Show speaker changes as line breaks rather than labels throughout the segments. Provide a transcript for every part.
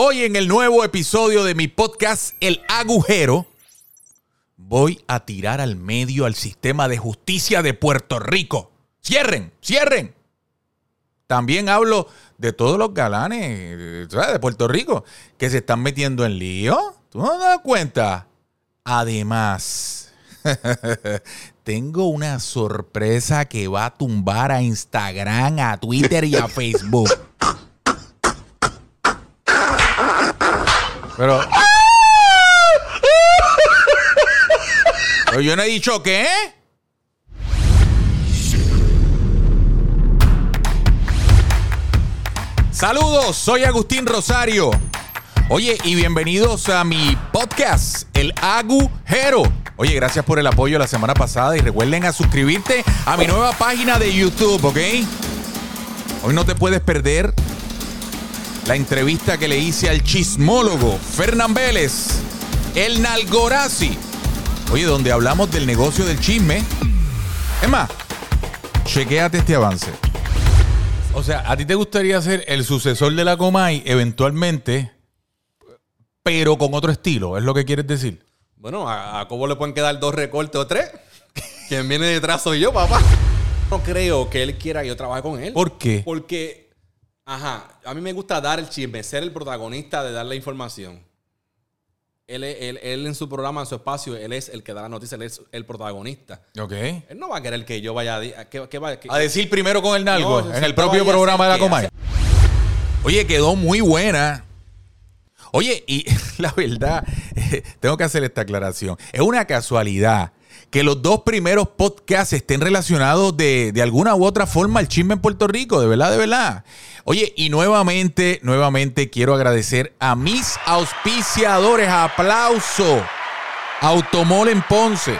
Hoy en el nuevo episodio de mi podcast El Agujero, voy a tirar al medio al sistema de justicia de Puerto Rico. Cierren, cierren. También hablo de todos los galanes de Puerto Rico que se están metiendo en lío. ¿Tú no te das cuenta? Además, tengo una sorpresa que va a tumbar a Instagram, a Twitter y a Facebook. Pero. Yo no he dicho qué. Saludos, soy Agustín Rosario. Oye, y bienvenidos a mi podcast, El Agujero. Oye, gracias por el apoyo la semana pasada y recuerden a suscribirte a mi nueva página de YouTube, ¿ok? Hoy no te puedes perder la entrevista que le hice al chismólogo Fernán Vélez, el Nalgorazi. Oye, donde hablamos del negocio del chisme. Es más, chequéate este avance. O sea, ¿a ti te gustaría ser el sucesor de la Comay eventualmente, pero con otro estilo? ¿Es lo que quieres decir?
Bueno, a, a Cobo le pueden quedar dos recortes o tres. Quien viene detrás soy yo, papá. No creo que él quiera que yo trabaje con él.
¿Por qué?
Porque, ajá, a mí me gusta dar el chisme, ser el protagonista de dar la información. Él, él- él en su programa, en su espacio, él es el que da la noticia, él es el protagonista.
Ok.
Él no va a querer que yo vaya a... di- a- que- que va- que-
A decir primero con el nalgo,
No,
en el propio programa de la Comay. Oye, quedó muy buena. Oye, y la verdad, tengo que hacer esta aclaración. Es una casualidad que los dos primeros podcasts estén relacionados de, de alguna u otra forma al chisme en Puerto Rico, de verdad, de verdad. Oye, y nuevamente, nuevamente quiero agradecer a mis auspiciadores. Aplauso. Automol en Ponce.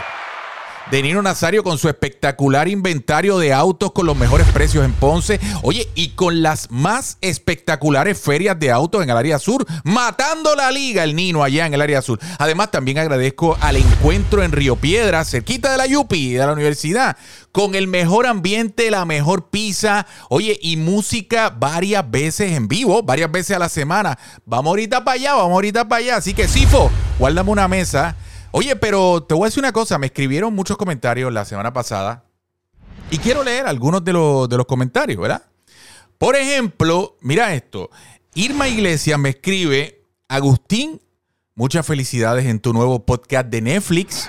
De Nino Nazario con su espectacular inventario de autos con los mejores precios en Ponce. Oye, y con las más espectaculares ferias de autos en el área sur, matando la liga el Nino allá en el área sur. Además, también agradezco al encuentro en Río Piedra, cerquita de la Yupi, de la universidad, con el mejor ambiente, la mejor pizza, oye, y música varias veces en vivo, varias veces a la semana. Vamos ahorita para allá, vamos ahorita para allá. Así que, Sifo, guárdame una mesa. Oye, pero te voy a decir una cosa, me escribieron muchos comentarios la semana pasada y quiero leer algunos de los, de los comentarios, ¿verdad? Por ejemplo, mira esto, Irma Iglesias me escribe, Agustín, muchas felicidades en tu nuevo podcast de Netflix.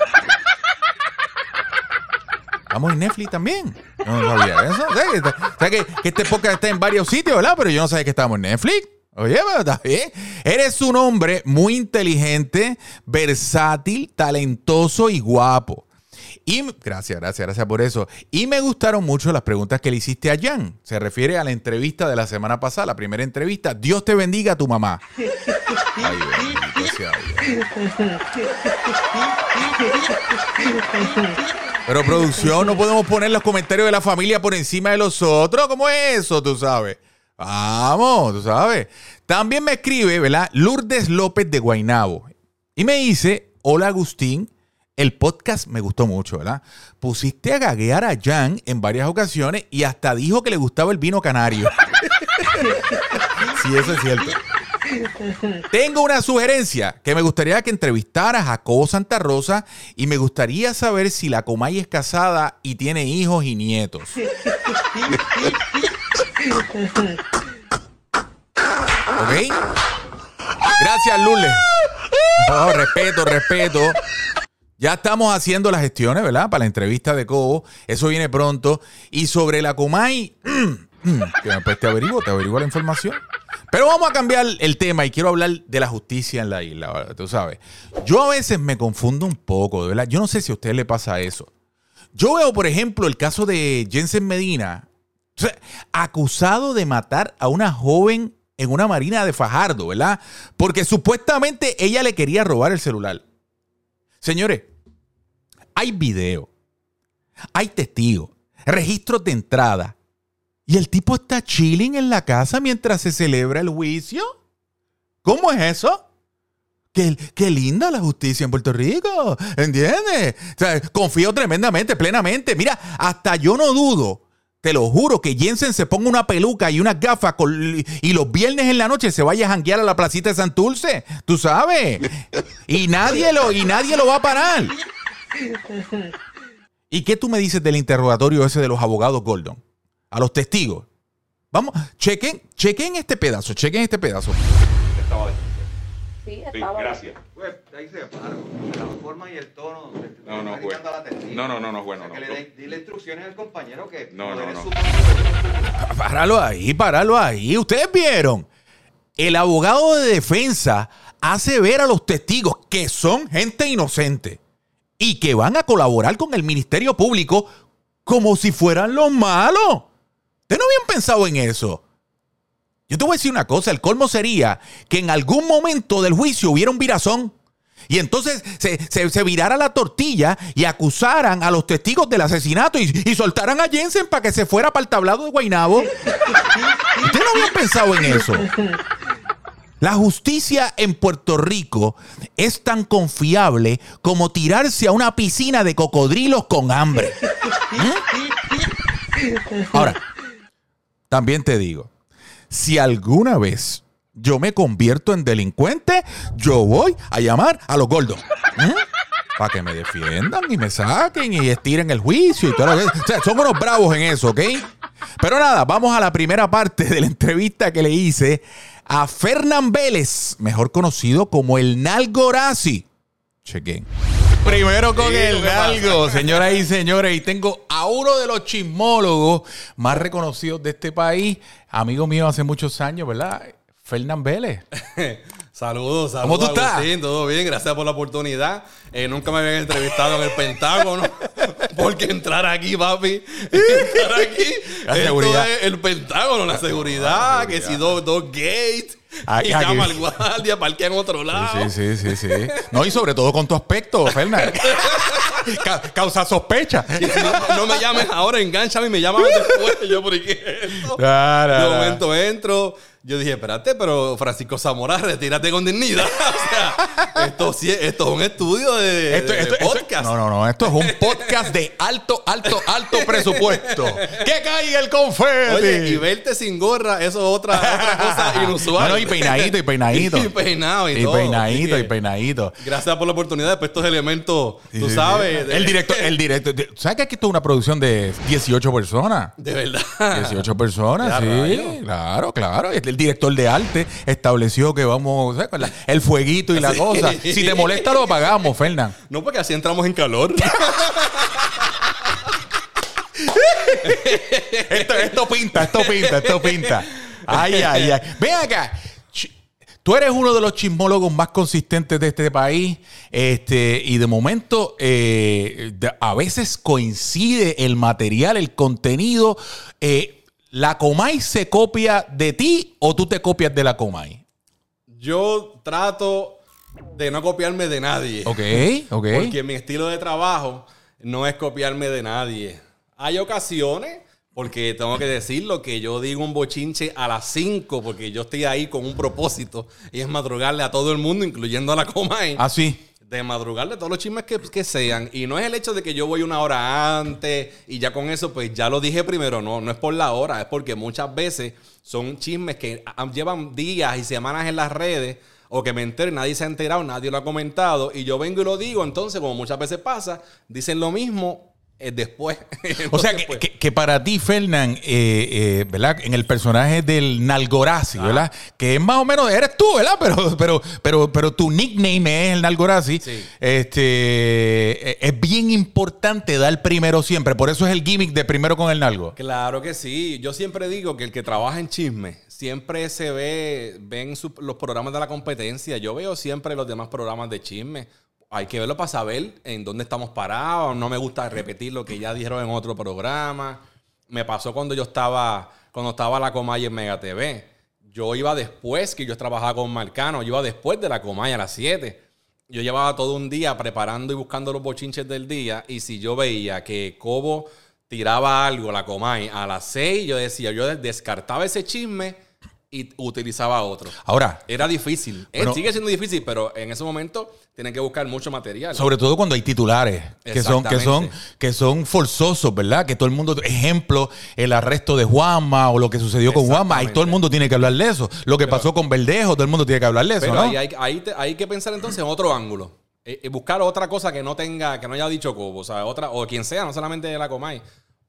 Vamos en Netflix también. No sabía eso. O sea, que- que este podcast está en varios sitios, ¿verdad? Pero yo no sabía que estábamos en Netflix. Oye, pero está bien. Eres un hombre muy inteligente, versátil, talentoso y guapo. Y gracias, gracias, gracias por eso. Y me gustaron mucho las preguntas que le hiciste a Jan. Se refiere a la entrevista de la semana pasada, la primera entrevista. Dios te bendiga a tu mamá. Ay. Pero producción, no podemos poner los comentarios de la familia por encima de los otros. ¿Cómo es eso, tú sabes? Vamos, tú sabes. También me escribe, ¿verdad? Lourdes López de Guainabo. Y me dice, hola Agustín, el podcast me gustó mucho, ¿verdad? Pusiste a gaguear a Jan en varias ocasiones y hasta dijo que le gustaba el vino canario. sí, eso es cierto. Tengo una sugerencia que me gustaría que entrevistaras a Jacobo Santa Rosa y me gustaría saber si la Comay es casada y tiene hijos y nietos. ¿Ok? Gracias. Oh, respeto, respeto. Ya estamos haciendo las gestiones, ¿verdad? Para la entrevista de Cobo. Eso viene pronto. Y sobre la Comay, que después te averiguo, te averiguo la información. Pero vamos a cambiar el tema y quiero hablar de la justicia en la isla, tú sabes. Yo a veces me confundo un poco, verdad. Yo no sé si a usted le pasa eso. Yo veo, por ejemplo, el caso de Jensen Medina, acusado de matar a una joven en una marina de Fajardo, ¿verdad? Porque supuestamente ella le quería robar el celular. Señores, hay video, hay testigos, registros de entrada. Y el tipo está chilling en la casa mientras se celebra el juicio. ¿Cómo es eso? Qué, qué linda la justicia en Puerto Rico, ¿entiendes? Confío tremendamente, plenamente. Mira, hasta yo no dudo Te lo juro que Jensen se ponga una peluca y unas gafas y los viernes en la noche se vaya a janguear a la placita de Santurce. Tú sabes. Y nadie lo, y nadie lo va a parar. ¿Y qué tú me dices del interrogatorio ese de los abogados Gordon? A los testigos. Vamos, chequen, chequen este pedazo, chequen este pedazo.
Sí, estaba. gracias. Pues ahí se paro. La forma y el tono.
No, no, bueno. No, no, no, no, bueno.
que le dile instrucciones al compañero que
no, no, no.
Páralo ahí, páralo ahí. Ustedes vieron. El abogado de defensa hace ver a los testigos que son gente inocente y que van a colaborar con el Ministerio Público como si fueran los malos. ¿Ustedes no habían pensado en eso? Yo te voy a decir una cosa, el colmo sería que en algún momento del juicio hubiera un virazón y entonces se, virara la tortilla y acusaran a los testigos del asesinato y, soltaran a Jensen para que se fuera para el tablado de Guainabo. ¿Ustedes no habían pensado en eso? La justicia en Puerto Rico es tan confiable como tirarse a una piscina de cocodrilos con hambre. ¿Mm? Ahora, también te digo, si alguna vez yo me convierto en delincuente, yo voy a llamar a los gordos. ¿Mm? Para que me defiendan y me saquen y estiren el juicio. O sea, son unos bravos en eso, ¿ok? Pero nada, vamos a la primera parte de la entrevista que le hice a Fernán Vélez, mejor conocido como el Nalgorazi. Chequen. Primero con el Nalgo, señoras y señores, y tengo a uno de los chismólogos más reconocidos de este país, amigo mío hace muchos años, ¿verdad? Fernán Vélez.
Saludos, saludos.
¿Cómo tú estás?
todo bien, gracias por la oportunidad. Eh, nunca me habían entrevistado en el Pentágono. porque entrar aquí, papi, entrar aquí, la seguridad. es el Pentágono, la seguridad, que si dos, dos gates. Y llama al guardia, parquea en otro lado.
Sí, sí, sí, sí. No, y sobre todo con tu aspecto, Fernán. causa sospecha.
no, me llames ahora, enganchame y me llamas después. Yo, ¿por qué esto? de momento entro yo dije, espérate, pero Francisco Zamora, retírate con dignidad. o sea, esto, esto es un estudio de, podcast.
no, no, no. Esto es un podcast de alto, alto, alto presupuesto. ¡Que caiga el confeti!
Oye, y verte sin gorra, eso es otra, otra cosa inusual.
No, y peinadito, y peinadito.
y peinado y,
y peinadito, y peinadito.
Gracias por la oportunidad. Después estos elementos, tú sabes.
El director, el director. ¿Sabes que aquí esto es una producción de 18 personas?
De verdad.
18 personas, sí. Claro, claro el director de arte estableció que vamos, el fueguito y la cosa. Si te molesta, lo apagamos, Fernán.
No, porque así entramos en calor.
esto, pinta, esto pinta, esto pinta. Ay, ay, ay. Ven acá. Tú eres uno de los chismólogos más consistentes de este país. Este, y de momento, eh, a veces coincide el material, el contenido. Eh, ¿La Comay se copia de ti o tú te copias de la Comay?
Yo trato de no copiarme de nadie.
Ok, ok.
Porque mi estilo de trabajo no es copiarme de nadie. Hay ocasiones, porque tengo que decirlo, que yo digo un bochinche a las 5, porque yo estoy ahí con un propósito, y es madrugarle a todo el mundo, incluyendo a la Comay.
Ah, sí
de madrugarle todos los chismes que, que, sean. Y no es el hecho de que yo voy una hora antes y ya con eso, pues ya lo dije primero. No, no es por la hora, es porque muchas veces son chismes que llevan días y semanas en las redes o que me entere, nadie se ha enterado, nadie lo ha comentado y yo vengo y lo digo. Entonces, como muchas veces pasa, dicen lo mismo eh, después.
o sea, que, para ti, Fernán, eh, eh, ¿verdad? En el personaje del Nalgorazi, ah. ¿verdad? Que es más o menos, eres tú, ¿verdad? Pero, pero, pero, pero tu nickname es el Nalgorazi. Este, es bien importante dar primero siempre. Por eso es el gimmick de primero con el Nalgo.
Claro que sí. Yo siempre digo que el que trabaja en chisme siempre se ve, ven los programas de la competencia. Yo veo siempre los demás programas de chisme hay que verlo para saber en dónde estamos parados. No me gusta repetir lo que ya dijeron en otro programa. Me pasó cuando yo estaba, cuando estaba la Comay en Mega TV. Yo iba después que yo trabajaba con Marcano. Yo iba después de la Comay a las 7. Yo llevaba todo un día preparando y buscando los bochinches del día. Y si yo veía que Cobo tiraba algo, la Comay, a las 6, yo decía, yo descartaba ese chisme y utilizaba otro.
Ahora,
Era difícil. Eh, sigue siendo difícil, pero en ese momento tienen que buscar mucho material.
sobre todo cuando hay titulares que son, que son,
Exactamente.
que son forzosos, ¿verdad? Que todo el mundo, ejemplo, el arresto de Juanma o lo que sucedió con Juanma, ahí todo el mundo tiene que hablar de eso. Lo que pasó con Verdejo, todo el mundo tiene que hablar de eso,
Pero
¿no?
ahí hay, ahí te- hay que pensar entonces en otro ángulo. Eh, eh, buscar otra cosa que no tenga, que no haya dicho Cobo, o sea, otra, o quien sea, no solamente de la Comay.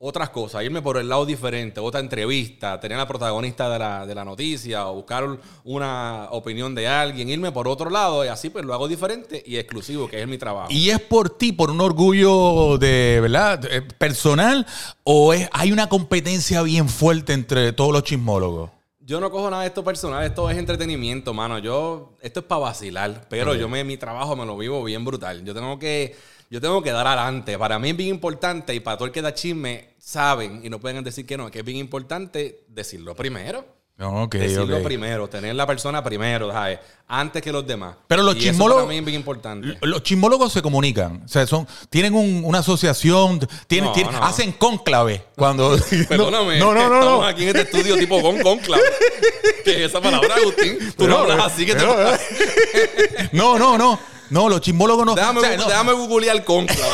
Otras cosas, irme por el lado diferente, otra entrevista, tener al protagonista de la, de la noticia, o buscar una opinión de alguien, irme por otro lado, y así pues lo hago diferente y exclusivo, que es mi trabajo.
¿Y es por ti, por un orgullo de, ¿verdad? eh, personal o es, hay una competencia bien fuerte entre todos los chismólogos?
Yo no cojo nada de esto personal, esto es entretenimiento, mano. Yo, esto es para vacilar, pero yo me, mi trabajo me lo vivo bien brutal. Yo tengo que, yo tengo que dar adelante. Para mí es bien importante y para todo el que da chisme saben y no pueden decir que no, que es bien importante decirlo primero.
Ok,
decirlo primero, tener la persona primero, ¿sabes? Antes que los demás.
Pero los
Y eso
chismólogos-
para mí es bien importante.
Los chismólogos se comunican, o sea, son, tienen un- una asociación, tienen,
No,
tienen-
no.
hacen cónclave cuando...
Perdóname,
no, no, no,
estamos
no.
aquí en este estudio tipo con conclave. ¿Qué es esa palabra, Agustín? Tú no hablas así que te
pero, No, no, no. No, los chismólogos no.
Déjame,
o sea, no,
déjame googlear conclave.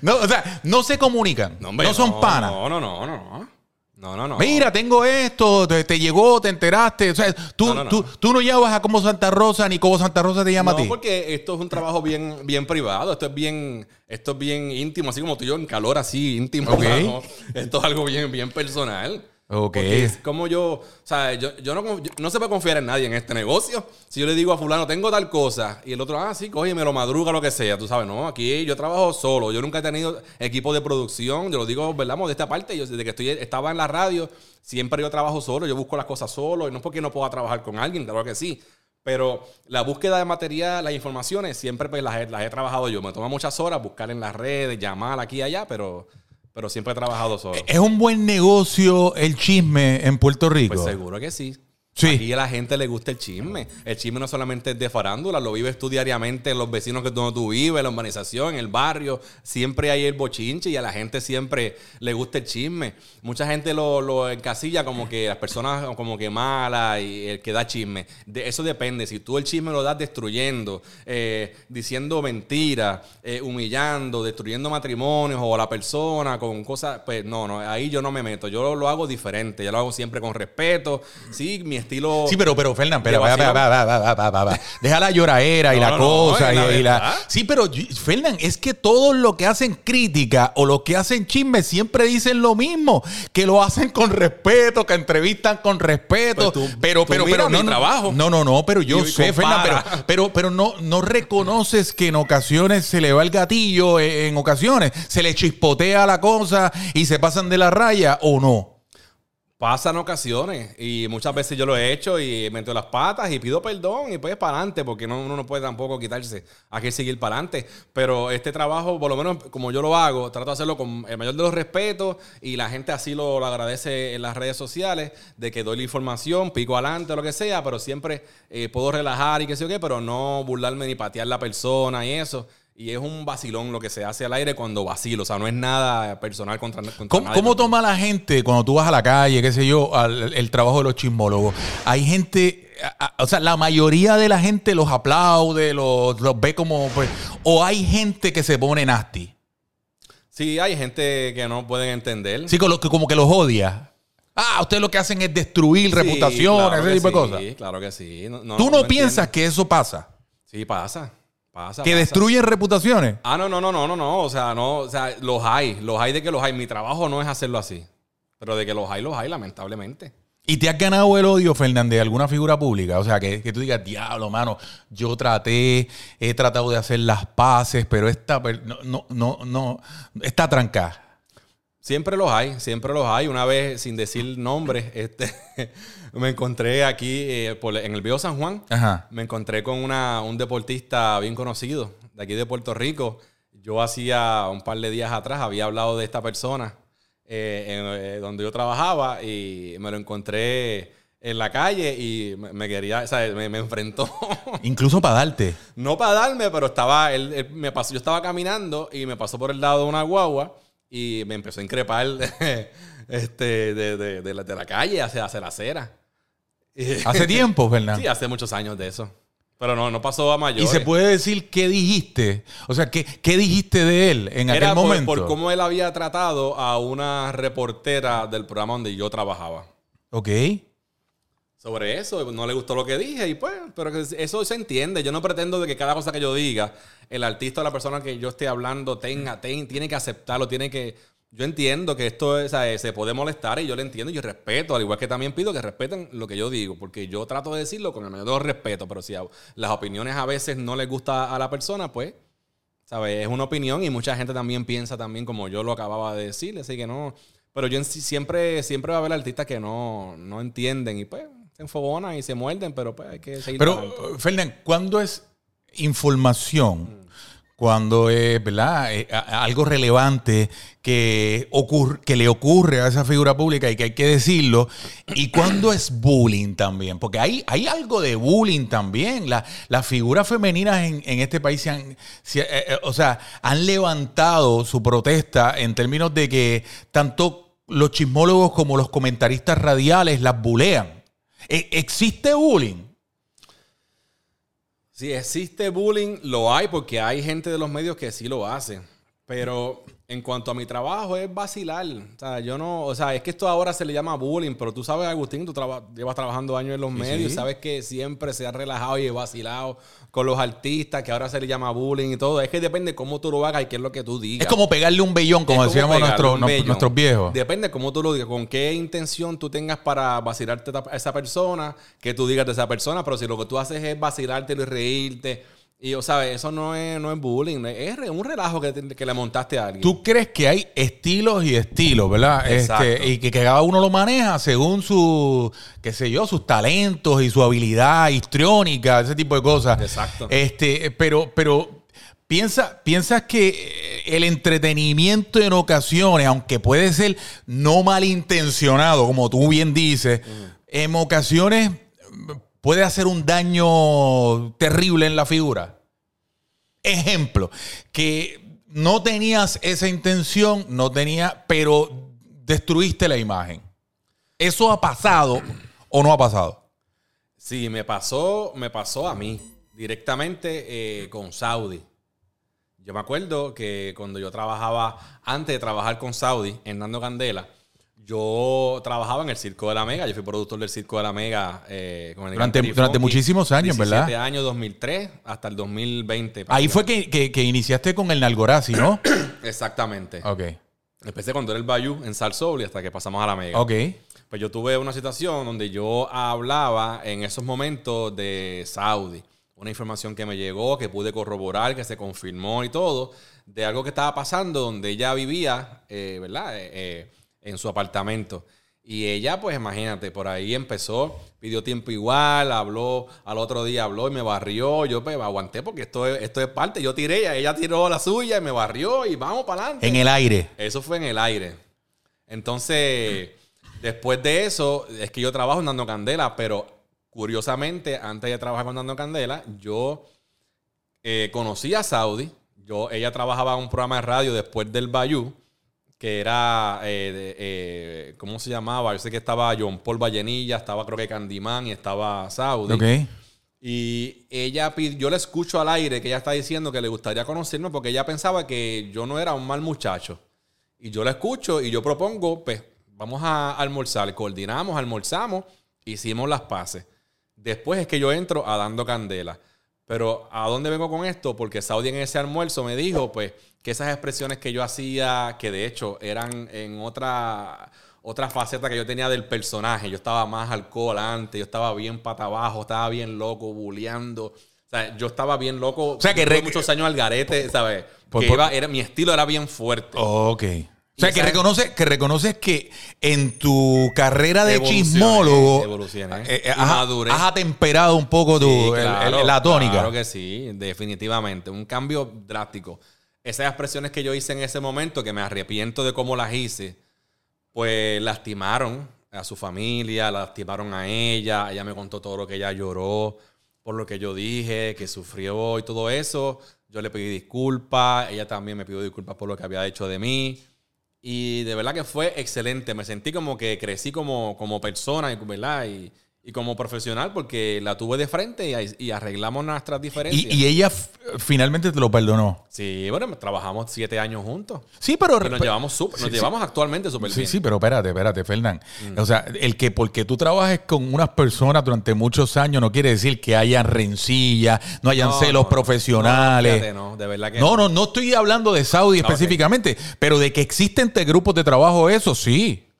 No, o sea, no se comunican. No,
hombre,
son panas.
No, no, no, no. No, no, no.
Mira, tengo esto, te, te llegó, te enteraste. O sea, tú
No, no, no.
Tú, tú no llevas a como Santa Rosa ni como Santa Rosa te llama
No,
a ti.
porque esto es un trabajo bien, bien privado. Esto es bien, esto es bien íntimo, así como tú y yo en calor, así íntimo.
Ok.
¿no? Esto es algo bien, bien personal.
Ok.
Porque es como yo, o sea, yo, yo no, yo- no se puede confiar en nadie en este negocio. Si yo le digo a fulano, tengo tal cosa, y el otro, ah, sí, coge, me lo madruga, lo que sea, tú sabes, no, aquí yo trabajo solo, yo nunca he tenido equipo de producción, yo lo digo, ¿verdad? De esta parte, yo desde que estoy, estaba en la radio, siempre yo trabajo solo, yo busco las cosas solo, y no es porque no pueda trabajar con alguien, claro que sí. Pero la búsqueda de material, las informaciones, siempre pues, las, las he trabajado yo. Me toma muchas horas buscar en las redes, llamar aquí y allá, pero, pero siempre he trabajado solo.
¿Es un buen negocio el chisme en Puerto Rico?
Pues seguro que sí.
Sí.
Aquí a la gente le gusta el chisme. El chisme no solamente es de farándula, lo vives tú diariamente, los vecinos que donde tú vives, la urbanización, el barrio. Siempre hay el bochinche y a la gente siempre le gusta el chisme. Mucha gente lo, lo encasilla como que las personas como que malas y el que da chisme. De eso depende. Si tú el chisme lo das destruyendo, eh, diciendo mentiras, eh, humillando, destruyendo matrimonios o a la persona con cosas, pues no, no, ahí yo no me meto. Yo lo hago diferente. Yo lo hago siempre con respeto. Sí, mi estilo.
Sí, pero, pero, Fernán, pero, va, va, va, deja la lloradera y
No,
la
no, no,
cosa.
la
y, la-. Sí, pero, Fernán, es que todos los que hacen crítica o los que hacen chisme siempre dicen lo mismo, que lo hacen con respeto, que entrevistan con respeto.
Pues tú-
pero,
tú
pero, pero, no, no,
trabajo.
no, no, no, pero yo sé, Fernán, pero, pero, pero no, no reconoces que en ocasiones se le va el gatillo, eh, en ocasiones se le chispotea la cosa y se pasan de la raya o no.
Pasan ocasiones y muchas veces yo lo he hecho y meto las patas y pido perdón y pues para adelante porque no, uno no puede tampoco quitarse, hay que seguir para adelante. Pero este trabajo, por lo menos como yo lo hago, trato de hacerlo con el mayor de los respetos y la gente así lo, lo agradece en las redes sociales, de que doy la información, pico adelante, lo que sea, pero siempre eh, puedo relajar y qué sé yo qué, pero no burlarme ni patear la persona y eso. Y es un vacilón lo que se hace al aire cuando vacilo, o sea, no es nada personal contra, contra
¿Cómo,
nadie.
cómo toma la gente cuando tú vas a la calle, qué sé yo, al- el, trabajo de los chismólogos? Hay gente, a- a- o sea, la mayoría de la gente los aplaude, los, los ve como, pues, o hay gente que se pone nasty.
Sí, hay gente que no pueden entender.
Sí, con lo que como que los odia. Ah, ustedes lo que hacen es destruir
Sí,
reputaciones,
claro
ese tipo de
sí,
cosas.
claro que sí. No, no-
¿Tú no,
no
piensas
entiendo.
que eso pasa?
Sí, pasa. Pasa.
¿Que
pasa.
destruyen reputaciones?
Ah, no, no, no, no, no, no. O sea, no, o sea, los hay. Los hay de que los hay. Mi trabajo no es hacerlo así. Pero de que los hay, los hay, lamentablemente.
¿Y te has ganado el odio, Fernández, de alguna figura pública? O sea, que, que tú digas, diablo, mano, yo traté, he tratado de hacer las paces, pero esta, no, no, no, no, está trancada.
Siempre los hay, siempre los hay. Una vez, sin decir nombres, este, me encontré aquí eh, por- en el Viejo San Juan.
Ajá.
Me encontré con una, un deportista bien conocido de aquí de Puerto Rico. Yo hacía un par de días atrás había hablado de esta persona eh, en, eh, donde yo trabajaba y me lo encontré en la calle y me, quería, o sea, me, me enfrentó.
Incluso para darte.
no para darme, pero estaba, él, él me pasó, yo estaba caminando y me pasó por el lado de una guagua y me empezó a increpar este, de, de, de la, de la calle hacia, hacia la acera.
Hace tiempo, Fernando.
Sí, hace muchos años de eso. Pero no, no pasó a mayor.
¿Y se puede decir qué dijiste? O sea, ¿qué, qué dijiste de él en aquel
Era por,
momento?
por cómo él había tratado a una reportera del programa donde yo trabajaba.
Ok.
Sobre eso, no le gustó lo que dije y pues, pero eso se entiende. Yo no pretendo de que cada cosa que yo diga, el artista o la persona que yo esté hablando tenga, ten- tiene que aceptarlo, tiene que... Yo entiendo que esto es, se puede molestar y yo lo entiendo y yo respeto, al igual que también pido que respeten lo que yo digo, porque yo trato de decirlo con el mayor respeto, pero si las opiniones a veces no les gusta a la persona, pues, ¿sabes? Es una opinión y mucha gente también piensa también como yo lo acababa de decir, así que no... Pero yo siempre, siempre va a haber artistas que no, no entienden y pues se enfogonan y se muerden, pero pues hay que seguir.
Pero, Fernán, ¿cuándo es información? Cuando es, ¿verdad? Eh, algo relevante que, ocurre, que le ocurre a esa figura pública y que hay que decirlo. ¿Y cuándo es bullying también? Porque hay, hay algo de bullying también. La- las figuras femeninas en, en este país se han, se- eh, eh, o sea, han levantado su protesta en términos de que tanto los chismólogos como los comentaristas radiales las bulean. E- ¿Existe bullying?
Si existe bullying, lo hay porque hay gente de los medios que sí lo hace. Pero en cuanto a mi trabajo, es vacilar. O sea, yo no, o sea, es que esto ahora se le llama bullying, pero tú sabes, Agustín, tú traba- llevas trabajando años en los medios
sí.
y sabes que siempre se ha relajado y vacilado con los artistas, que ahora se le llama bullying y todo. Es que depende cómo tú lo hagas y qué es lo que tú digas.
Es como pegarle un bellón, como
Es
decíamos no- nuestros viejos.
Depende cómo tú lo digas, con qué intención tú tengas para vacilarte a esa persona, que tú digas de esa persona, pero si lo que tú haces es vacilarte y reírte, y, o sabes, eso no es, no es bullying, es un relajo que, te- que le montaste a alguien.
¿Tú crees que hay estilos y estilos, verdad?
Exacto.
Este, y que, que cada uno lo maneja según su, qué sé yo, sus talentos y su habilidad histriónica, ese tipo de cosas.
Exacto.
Este, pero, pero piensa, piensas que el entretenimiento en ocasiones, aunque puede ser no malintencionado, como tú bien dices, en ocasiones puede hacer un daño terrible en la figura. Ejemplo, que no tenías esa intención, no tenía, pero destruiste la imagen. ¿Eso ha pasado o no ha pasado?
Sí, me pasó, me pasó a mí, directamente eh, con Saudi. Yo me acuerdo que cuando yo trabajaba, antes de trabajar con Saudi, en Nando Candela, yo trabajaba en el Circo de la Mega. Yo fui productor del Circo de la Mega eh, con el
Durante- durante muchísimos años, ¿verdad?
17 años, 2003 hasta el 2020.
Ahí fue que, que- que iniciaste con el Nalgorazi, ¿no?
Exactamente.
ok,
Empecé cuando era el Bayou en Salsoul y hasta que pasamos a la Mega.
ok.
Pues yo tuve una situación donde yo hablaba en esos momentos de Saudi. Una información que me llegó, que pude corroborar, que se confirmó y todo, de algo que estaba pasando donde ella vivía, eh, ¿verdad? Eh, eh, en su apartamento. Y ella, pues imagínate, por ahí empezó, pidió tiempo igual, habló, al otro día habló y me barrió. Yo pues aguanté porque esto es, esto es parte. Yo tiré, ella tiró la suya y me barrió y vamos para adelante.
En el aire.
Eso fue en el aire. Entonces, después de eso, es que yo trabajo en Dando Candela, pero curiosamente, antes de trabajar con Dando Candela, yo eh, conocí a Saudi. Yo, ella trabajaba en un programa de radio después del Bayou, que era, eh, de- eh, ¿cómo se llamaba? Yo sé que estaba John Paul Vallenilla, estaba creo que Candyman y estaba Saudi.
Ok.
Y ella yo le escucho al aire que ella está diciendo que le gustaría conocerme porque ella pensaba que yo no era un mal muchacho. Y yo la escucho y yo propongo, pues, vamos a almorzar. Coordinamos, almorzamos, hicimos las paces. Después es que yo entro a dando candela. Pero ¿a dónde vengo con esto? Porque Saudi en ese almuerzo me dijo, pues, que esas expresiones que yo hacía, que de hecho eran en otra, otra faceta que yo tenía del personaje. Yo estaba más alcohol antes, yo estaba bien pata abajo, estaba bien loco, bulleando. O sea, yo estaba bien loco.
O sea, que re-
muchos años al garete, ¿sabes?
Por-
Que iba- era, mi estilo era bien fuerte.
Ok. O sea, que reconoces, que reconoces que en tu carrera de chismólogo eh, eh, has, atemperado un poco tu,
Sí,
el-
claro,
el- la tónica.
Claro que sí, definitivamente. Un cambio drástico. Esas expresiones que yo hice en ese momento, que me arrepiento de cómo las hice, pues lastimaron a su familia, lastimaron a ella. Ella me contó todo lo que ella lloró por lo que yo dije, que sufrió y todo eso. Yo le pedí disculpas. Ella también me pidió disculpas por lo que había hecho de mí. Y de verdad que fue excelente. Me sentí como que crecí como, como persona, ¿verdad? Y, y como profesional porque la tuve de frente y, y arreglamos nuestras diferencias.
Y, ella finalmente te lo perdonó.
Sí, bueno, trabajamos siete años juntos.
Sí, pero...
nos llevamos, super, nos llevamos actualmente súper
sí, bien. Sí, pero espérate, espérate, Fernán. Mm. O sea, el que porque tú trabajes con unas personas durante muchos años no quiere decir que haya rencilla, no hayan celos profesionales.
No, de verdad que
no. No, no, estoy hablando de Saudi específicamente, pero de que existen grupos de trabajo, eso sí.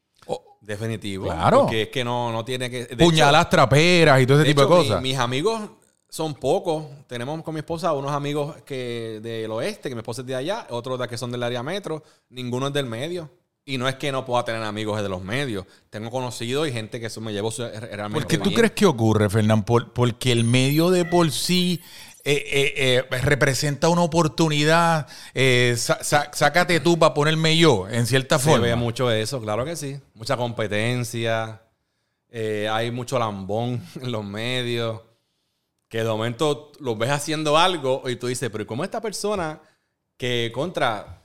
Definitivo.
Claro.
Porque es que no, no tiene que.
Puñalas traperas y todo ese tipo de cosas.
mis amigos son pocos. Tenemos con mi esposa unos amigos que del oeste, que mi esposa es de allá, otros de que son del área metro. Ninguno es del medio. Y no es que no pueda tener amigos de los medios. Tengo conocidos y gente que eso me llevó realmente.
¿Por qué tú crees que ocurre, Fernán? porque el medio de por sí eh, eh, eh, representa una oportunidad. sácate tú para ponerme yo, en cierta forma.
Se ve mucho eso, claro que sí. Mucha competencia. hay mucho lambón en los medios. Que de momento los ves haciendo algo y tú dices, pero ¿cómo esta persona que contra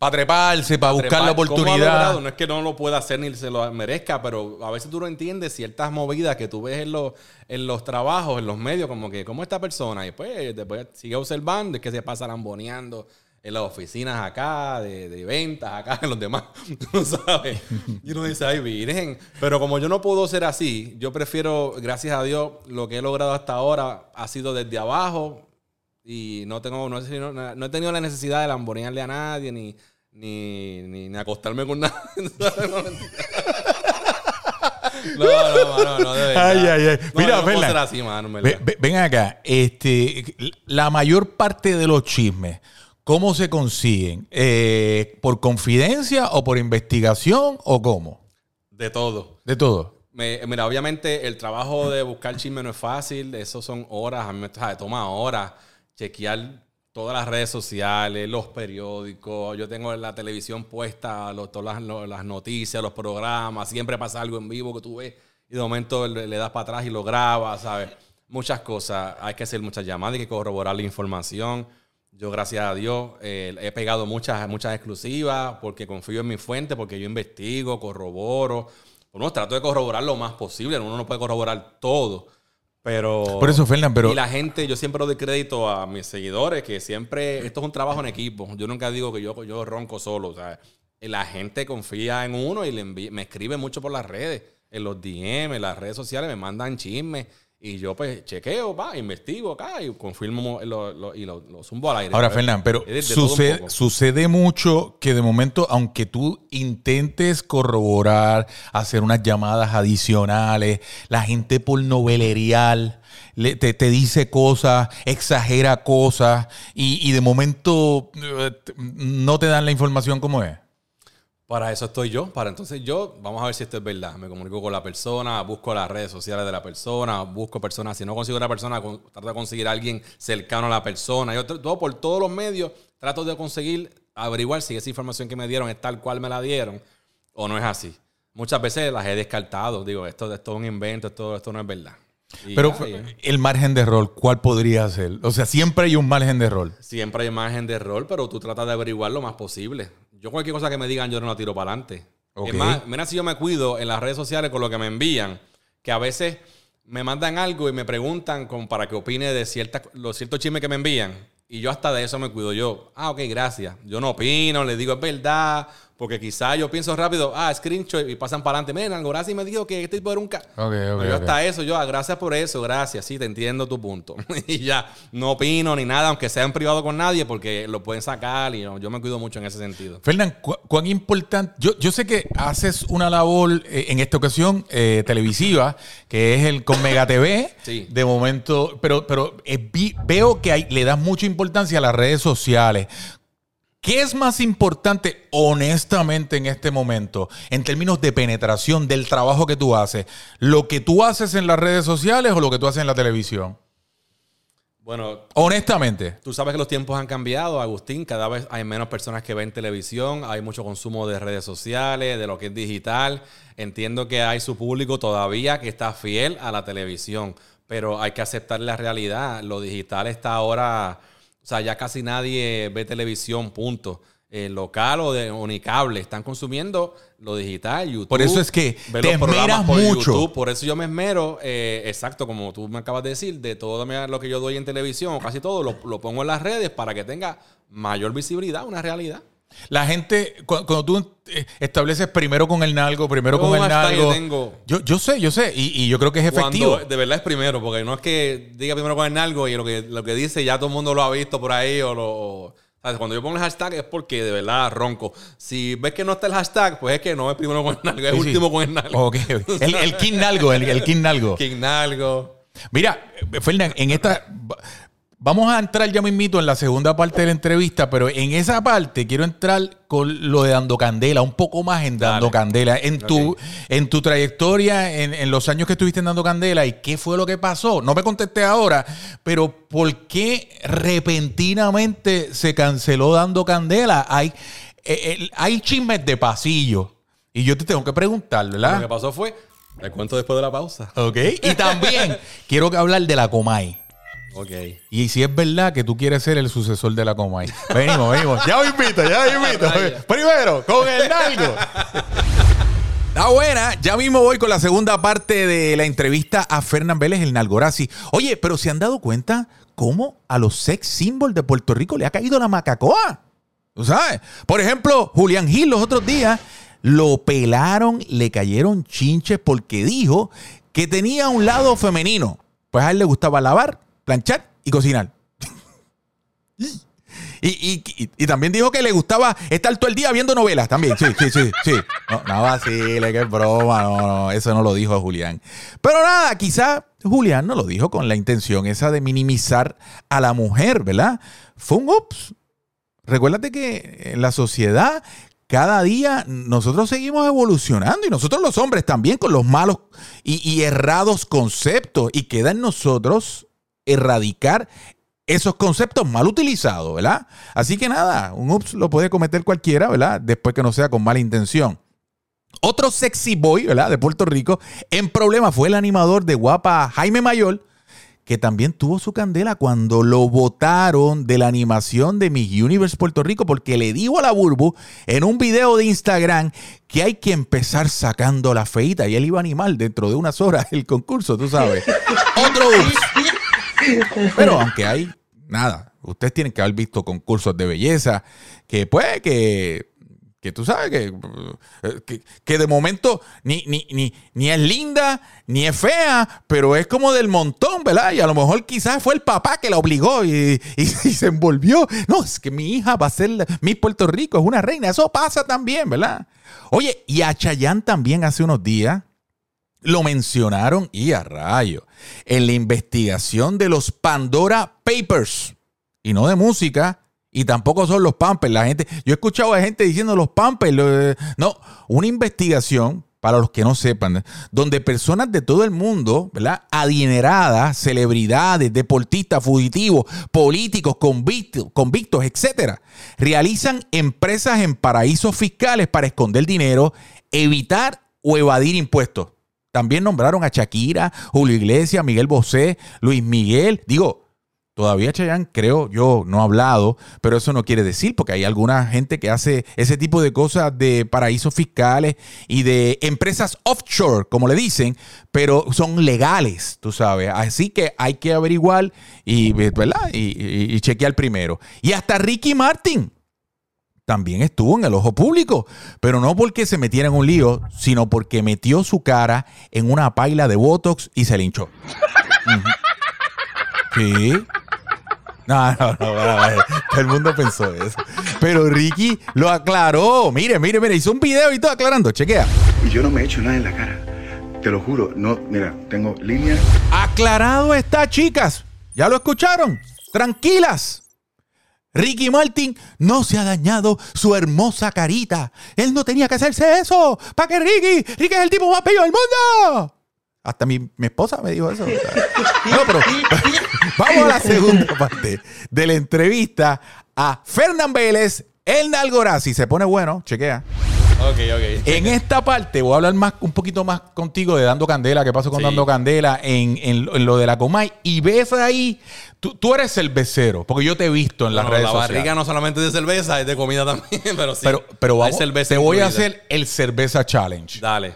para treparse, para buscar la oportunidad.
No es que no lo pueda hacer ni se lo merezca, pero a veces tú no entiendes ciertas movidas que tú ves en los, en los trabajos, en los medios, como que, como esta persona, y pues después sigue observando, es que se pasa lamboneando en las oficinas acá, de, ventas acá, en los demás, tú sabes. Y uno dice, ay, virgen. Pero como yo no puedo ser así, yo prefiero, gracias a Dios, lo que he logrado hasta ahora ha sido desde abajo, y no tengo no, he tenido la necesidad de lambonearle a nadie ni ni, ni, acostarme con nada. No, no, no, no, de
Ay, ay, ay. Mira, ven acá. Este, la mayor parte de los chismes, ¿cómo se consiguen? Eh, ¿Por confidencia o por investigación o cómo?
De todo.
De todo.
mira, obviamente el trabajo de buscar chisme no es fácil. Eso son horas. A mí me toma horas chequear todas las redes sociales, los periódicos, yo tengo la televisión puesta, todas las, noticias, los programas, siempre pasa algo en vivo que tú ves y de momento le, das para atrás y lo grabas, ¿sabes? Muchas cosas, hay que hacer muchas llamadas, hay que corroborar la información. Yo, gracias a Dios, eh, he pegado muchas, muchas exclusivas porque confío en mi fuente, porque yo investigo, corroboro. Uno trato de corroborar lo más posible, uno no puede corroborar todo pero.
Por eso, Fernán, pero.
Y la gente, yo siempre doy crédito a mis seguidores, que siempre. Esto es un trabajo en equipo. Yo nunca digo que yo, yo ronco solo. O sea, la gente confía en uno y le me escribe mucho por las redes, en los DM, en las redes sociales, me mandan chismes. Y yo pues chequeo, va, investigo acá y confirmo lo, y lo, lo, zumbo al aire.
Ahora, Fernán, pero sucede, sucede mucho que de momento, aunque tú intentes corroborar, hacer unas llamadas adicionales, la gente por novelerial te, te, dice cosas, exagera cosas y, y de momento eh, no te dan la información como es.
Para eso estoy yo. Para entonces yo, vamos a ver si esto es verdad. Me comunico con la persona, busco las redes sociales de la persona, busco personas. Si no consigo una persona, trato de conseguir a alguien cercano a la persona. Yo todo por todos los medios trato de conseguir averiguar si esa información que me dieron es tal cual me la dieron o no es así. Muchas veces las he descartado. Digo, esto, esto es un invento, esto, esto no es verdad.
Pero el margen de rol, ¿cuál podría ser? O sea, siempre hay un margen de rol.
Siempre hay un margen de rol, pero tú tratas de averiguar lo más posible. Yo cualquier cosa que me digan, yo no la tiro para adelante. Es más, mira si yo me cuido en las redes sociales con lo que me envían, que a veces me mandan algo y me preguntan como para que opine de cierta, los ciertos chismes que me envían. Y yo hasta de eso me cuido yo. Ah, ok, gracias. Yo no opino, le digo es verdad, porque quizás yo pienso rápido, ah, screenshot y pasan para adelante. Miren, algo y me dijo que este tipo era un... Ca yo hasta eso, yo, ah, gracias por eso, gracias, sí, te entiendo tu punto. y ya, no opino ni nada, aunque sea en privado con nadie, porque lo pueden sacar y yo me cuido mucho en ese sentido.
Fernán, ¿cuán importante? Yo, yo sé que haces una labor eh, en esta ocasión eh, televisiva, que es el con Mega TV.
sí.
De momento, pero, pero eh, veo que hay, le das mucha importancia a las redes sociales. ¿Qué es más importante, honestamente, en este momento, en términos de penetración del trabajo que tú haces? ¿Lo que tú haces en las redes sociales o lo que tú haces en la televisión?
Bueno,
honestamente.
Tú sabes que los tiempos han cambiado, Agustín. Cada vez hay menos personas que ven televisión, hay mucho consumo de redes sociales, de lo que es digital. Entiendo que hay su público todavía que está fiel a la televisión, pero hay que aceptar la realidad. Lo digital está ahora o sea, ya casi nadie ve televisión, punto. eh, local o de unicable. Están consumiendo lo digital, YouTube.
Por eso es que te esmeras
por
mucho.
YouTube. Por eso yo me esmero, eh, exacto, como tú me acabas de decir, de todo lo que yo doy en televisión, o casi todo, lo, lo pongo en las redes para que tenga mayor visibilidad, una realidad.
La gente, cu- cuando, tú eh, estableces primero con el nalgo, primero
Yo
con el
un hashtag
nalgo.
tengo.
Yo, yo sé, yo sé. Y, y yo creo que es efectivo.
Cuando de verdad es primero, porque no es que diga primero con el algo y lo que, lo que dice ya todo el mundo lo ha visto por ahí o lo... Cuando yo pongo el hashtag es porque de verdad ronco. Si ves que no está el hashtag, pues es que no es primero con el nalgo, es
Sí, sí.
último con el nalgo.
El, el King Nalgo, el, el King Nalgo.
King nalgo.
Mira, Fernán, en esta. Vamos a entrar ya mismito en la segunda parte de la entrevista, pero en esa parte quiero entrar con lo de Dando Candela, un poco más en Dando
Dale.
Candela. En tu, en tu trayectoria, en, en los años que estuviste en Dando Candela, ¿y qué fue lo que pasó? No me contesté ahora, pero ¿por qué repentinamente se canceló Dando Candela? Hay, eh, hay chismes de pasillo. Y yo te tengo que preguntar, ¿verdad?
Lo que pasó fue, te cuento después de la pausa.
Ok. Y también quiero que hablar de la Comay.
Ok.
Y si es verdad que tú quieres ser el sucesor de la Comay. Venimos, venimos. Ya me invito, ya me invito. Primero, con el nalgo. Está buena. Ya mismo voy con la segunda parte de la entrevista a Fernán Vélez, el Nalgorazi. Oye, pero ¿se han dado cuenta cómo a los sex symbols de Puerto Rico le ha caído la macacoa? ¿Tú sabes? Por ejemplo, Julián Gil los otros días lo pelaron, le cayeron chinches porque dijo que tenía un lado femenino. Pues a él le gustaba lavar, planchar y cocinar. Y, y- también dijo que le gustaba estar todo el día viendo novelas también. Sí, sí, sí, sí. No, vacile, es broma. No, no, eso no lo dijo Julián. Pero nada, quizá Julián no lo dijo con la intención esa de minimizar a la mujer, ¿verdad? Fue un ups. Recuérdate que en la sociedad cada día nosotros seguimos evolucionando y nosotros los hombres también con los malos y, y errados conceptos y queda en nosotros erradicar esos conceptos mal utilizados, ¿verdad? Así que nada, un ups lo puede cometer cualquiera, ¿verdad? Después que no sea con mala intención. Otro sexy boy, ¿verdad? De Puerto Rico, en problema fue el animador de Guapa Jaime Mayor, que también tuvo su candela cuando lo votaron de la animación de Miss Universe Puerto Rico porque le dijo a la Burbu en un video de Instagram que hay que empezar sacando la feita y él iba a animar dentro de unas horas el concurso, tú sabes. Otro ups. Pero aunque hay nada, ustedes tienen que haber visto concursos de belleza que pues que que tú sabes que, eh, que, que de momento ni, ni, ni, ni es linda, ni es fea, pero es como del montón, ¿verdad? Y a lo mejor quizás fue el papá que la obligó y, y- se envolvió. No, es que mi hija va a ser Miss Puerto Rico, es una reina. Eso pasa también, ¿verdad? Oye, y a Chayanne también hace unos días lo mencionaron y a rayo en la investigación de los Pandora Papers y no de música y tampoco son los Pampers. La gente, yo he escuchado a gente diciendo los Pampers. lo- no, una investigación para los que no sepan, donde personas de todo el mundo, ¿verdad? Adineradas, celebridades, deportistas, fugitivos, políticos, convictos, convictos, etcétera, realizan empresas en paraísos fiscales para esconder dinero, evitar o evadir impuestos. También nombraron a Shakira, Julio Iglesias, Miguel Bosé, Luis Miguel. Digo, todavía Chayanne, creo yo, no ha hablado, pero eso no quiere decir, porque hay alguna gente que hace ese tipo de cosas de paraísos fiscales y de empresas offshore, como le dicen, pero son legales, tú sabes. Así que hay que averiguar y, ¿verdad? y, y- y chequear primero. Y hasta Ricky Martin también estuvo en el ojo público, pero no porque se metiera en un lío, sino porque metió su cara en una paila de Botox y se linchó. Ujú. Sí. No, no, no, no, todo el mundo pensó eso. Pero Ricky lo aclaró. Mire, mire, mire, hizo un video y todo aclarando. Chequea.
Y yo no me he hecho nada en la cara. Te lo juro. No, mira, tengo línea.
Aclarado está, chicas. ¿Ya lo escucharon? Tranquilas. Ricky Martin no se ha dañado su hermosa carita. Él no tenía que hacerse eso. ¿Para qué Ricky? Ricky es el tipo más bello del mundo. Hasta mi, mi esposa me dijo eso. No, pero vamos a la segunda parte de la entrevista a Fernán Vélez, el Nalgorazi. Se pone bueno, chequea.
Ok, ok.
En esta parte voy a hablar más, un poquito más contigo de Dando Candela, qué pasó con
Sí.
Dando Candela en, en lo- en lo de la Comay. Y ves ahí, tú, tú eres cervecero, porque yo te he visto en las redes
la
sociales.
barriga no solamente es de cerveza, es de comida también, pero sí.
pero, pero vamos, te voy a hacer el cerveza challenge.
Dale.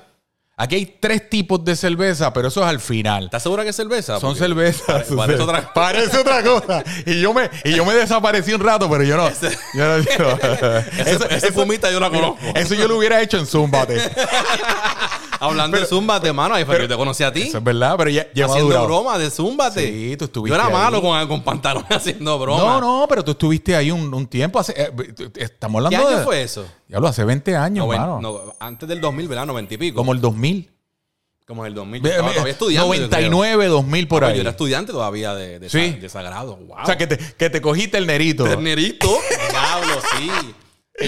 Aquí hay tres tipos de cerveza, pero eso es al final.
¿Estás segura que es cerveza?
Son
Porque-
cervezas.
Pare- parece otra-
Parece otra cosa. Y yo me, y yo me desaparecí un rato, pero yo no. yo no- yo- eso,
Esa fumita yo la conozco.
eso yo lo hubiera hecho en Zumbate.
Hablando de Zúmbate, mano, ahí fue que yo te conocí a ti.
Eso es verdad, pero ya, ya
haciendo
madurado.
broma de Zúmbate.
Sí, tú
Yo
estuviste
era
ahí.
malo con, con pantalones haciendo broma.
No, no, pero tú estuviste ahí un, un tiempo. Hace, eh, estamos
¿Qué
hablando
año
de.
fue eso?
Ya lo hace 20 años,
Noven-
mano.
no, antes del 2000, ¿verdad? 90 y pico.
Como el 2000.
Como el 2000. Yo estaba todavía estudiando. yo creo.
99, 2000 por ahí.
Yo era estudiante todavía de, de,
Sí.
sa- de sagrado. Wow.
O sea, que te, que te cogiste el nerito.
Ternerito. Diablo, sí.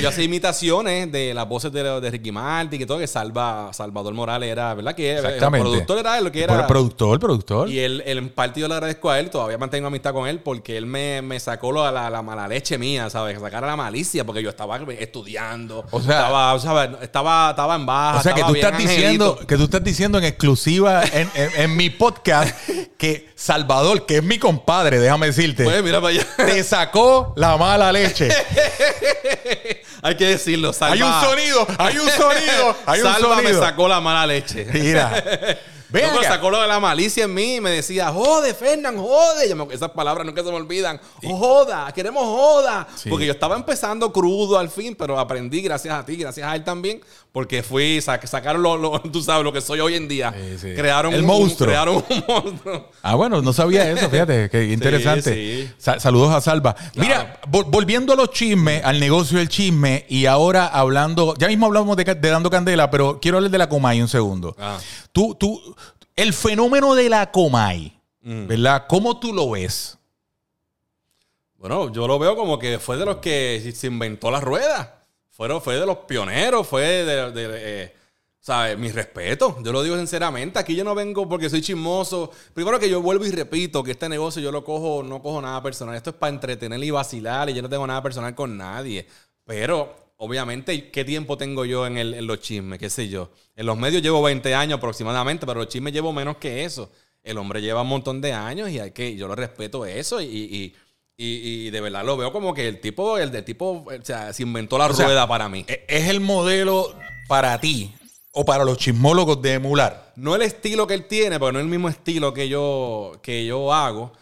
Yo hacía imitaciones de las voces de, de Ricky Martin y todo, que Salva, Salvador Morales era, ¿verdad? Que
Exactamente.
el productor era él, lo que era.
el productor, el productor.
Y él, él, en parte yo le agradezco a él, todavía mantengo amistad con él, porque él me, me sacó la, la, la mala leche mía, ¿sabes? Sacar la malicia, porque yo estaba estudiando.
O sea-
estaba, ¿sabes? Estaba, estaba en baja.
O sea, que tú, estás diciendo, que tú estás diciendo en exclusiva en, en- en mi podcast que Salvador, que es mi compadre, déjame decirte,
Pues mira para allá.
te sacó la mala leche.
Hay que decirlo, Salva.
hay un sonido, hay un sonido, hay un
Salva
sonido.
me sacó la mala leche.
Mira.
Loco,
acá.
sacó lo de la malicia en mí y me decía, jode, Fernán, jode. Me- esas palabras nunca se me olvidan. Joda, queremos joda.
Sí.
Porque yo estaba empezando crudo al fin, pero aprendí gracias a ti, gracias a él también, porque fui, sa- sacaron lo, lo- tú sabes, lo que soy hoy en día.
Sí, sí.
Crearon
El
un,
monstruo.
Crearon un monstruo.
Ah, bueno, no sabía eso, fíjate, qué interesante. Sa- saludos a Salva. Mira, vol- volviendo a los chismes, al negocio del chisme, y ahora hablando, ya mismo hablamos de Dando Candela, pero quiero hablar de la Comay un segundo.
Ah.
Tú, tú, el fenómeno de la Comay,
Mm.
¿verdad? ¿Cómo tú lo ves?
Bueno, yo lo veo como que fue de los que se inventó la rueda. Fueron, fue de los pioneros, fue de, de- eh, ¿sabes? Mi respeto. Yo lo digo sinceramente. Aquí yo no vengo porque soy chismoso. Primero que yo vuelvo y repito que este negocio yo lo cojo, no cojo nada personal. Esto es para entretener y vacilar y yo no tengo nada personal con nadie. Pero, obviamente, ¿qué tiempo tengo yo en, el- en los chismes? ¿Qué sé yo? En los medios llevo 20 años aproximadamente, pero los chismes llevo menos que eso. El hombre lleva un montón de años y hay que, yo lo respeto eso y, y- y- y de verdad lo veo como que el tipo, el de tipo, o sea, se inventó la
O sea,
rueda para mí.
¿E- ¿Es el modelo para ti o para los chismólogos de emular?
No el estilo que él tiene, porque no es el mismo estilo que yo, que yo hago,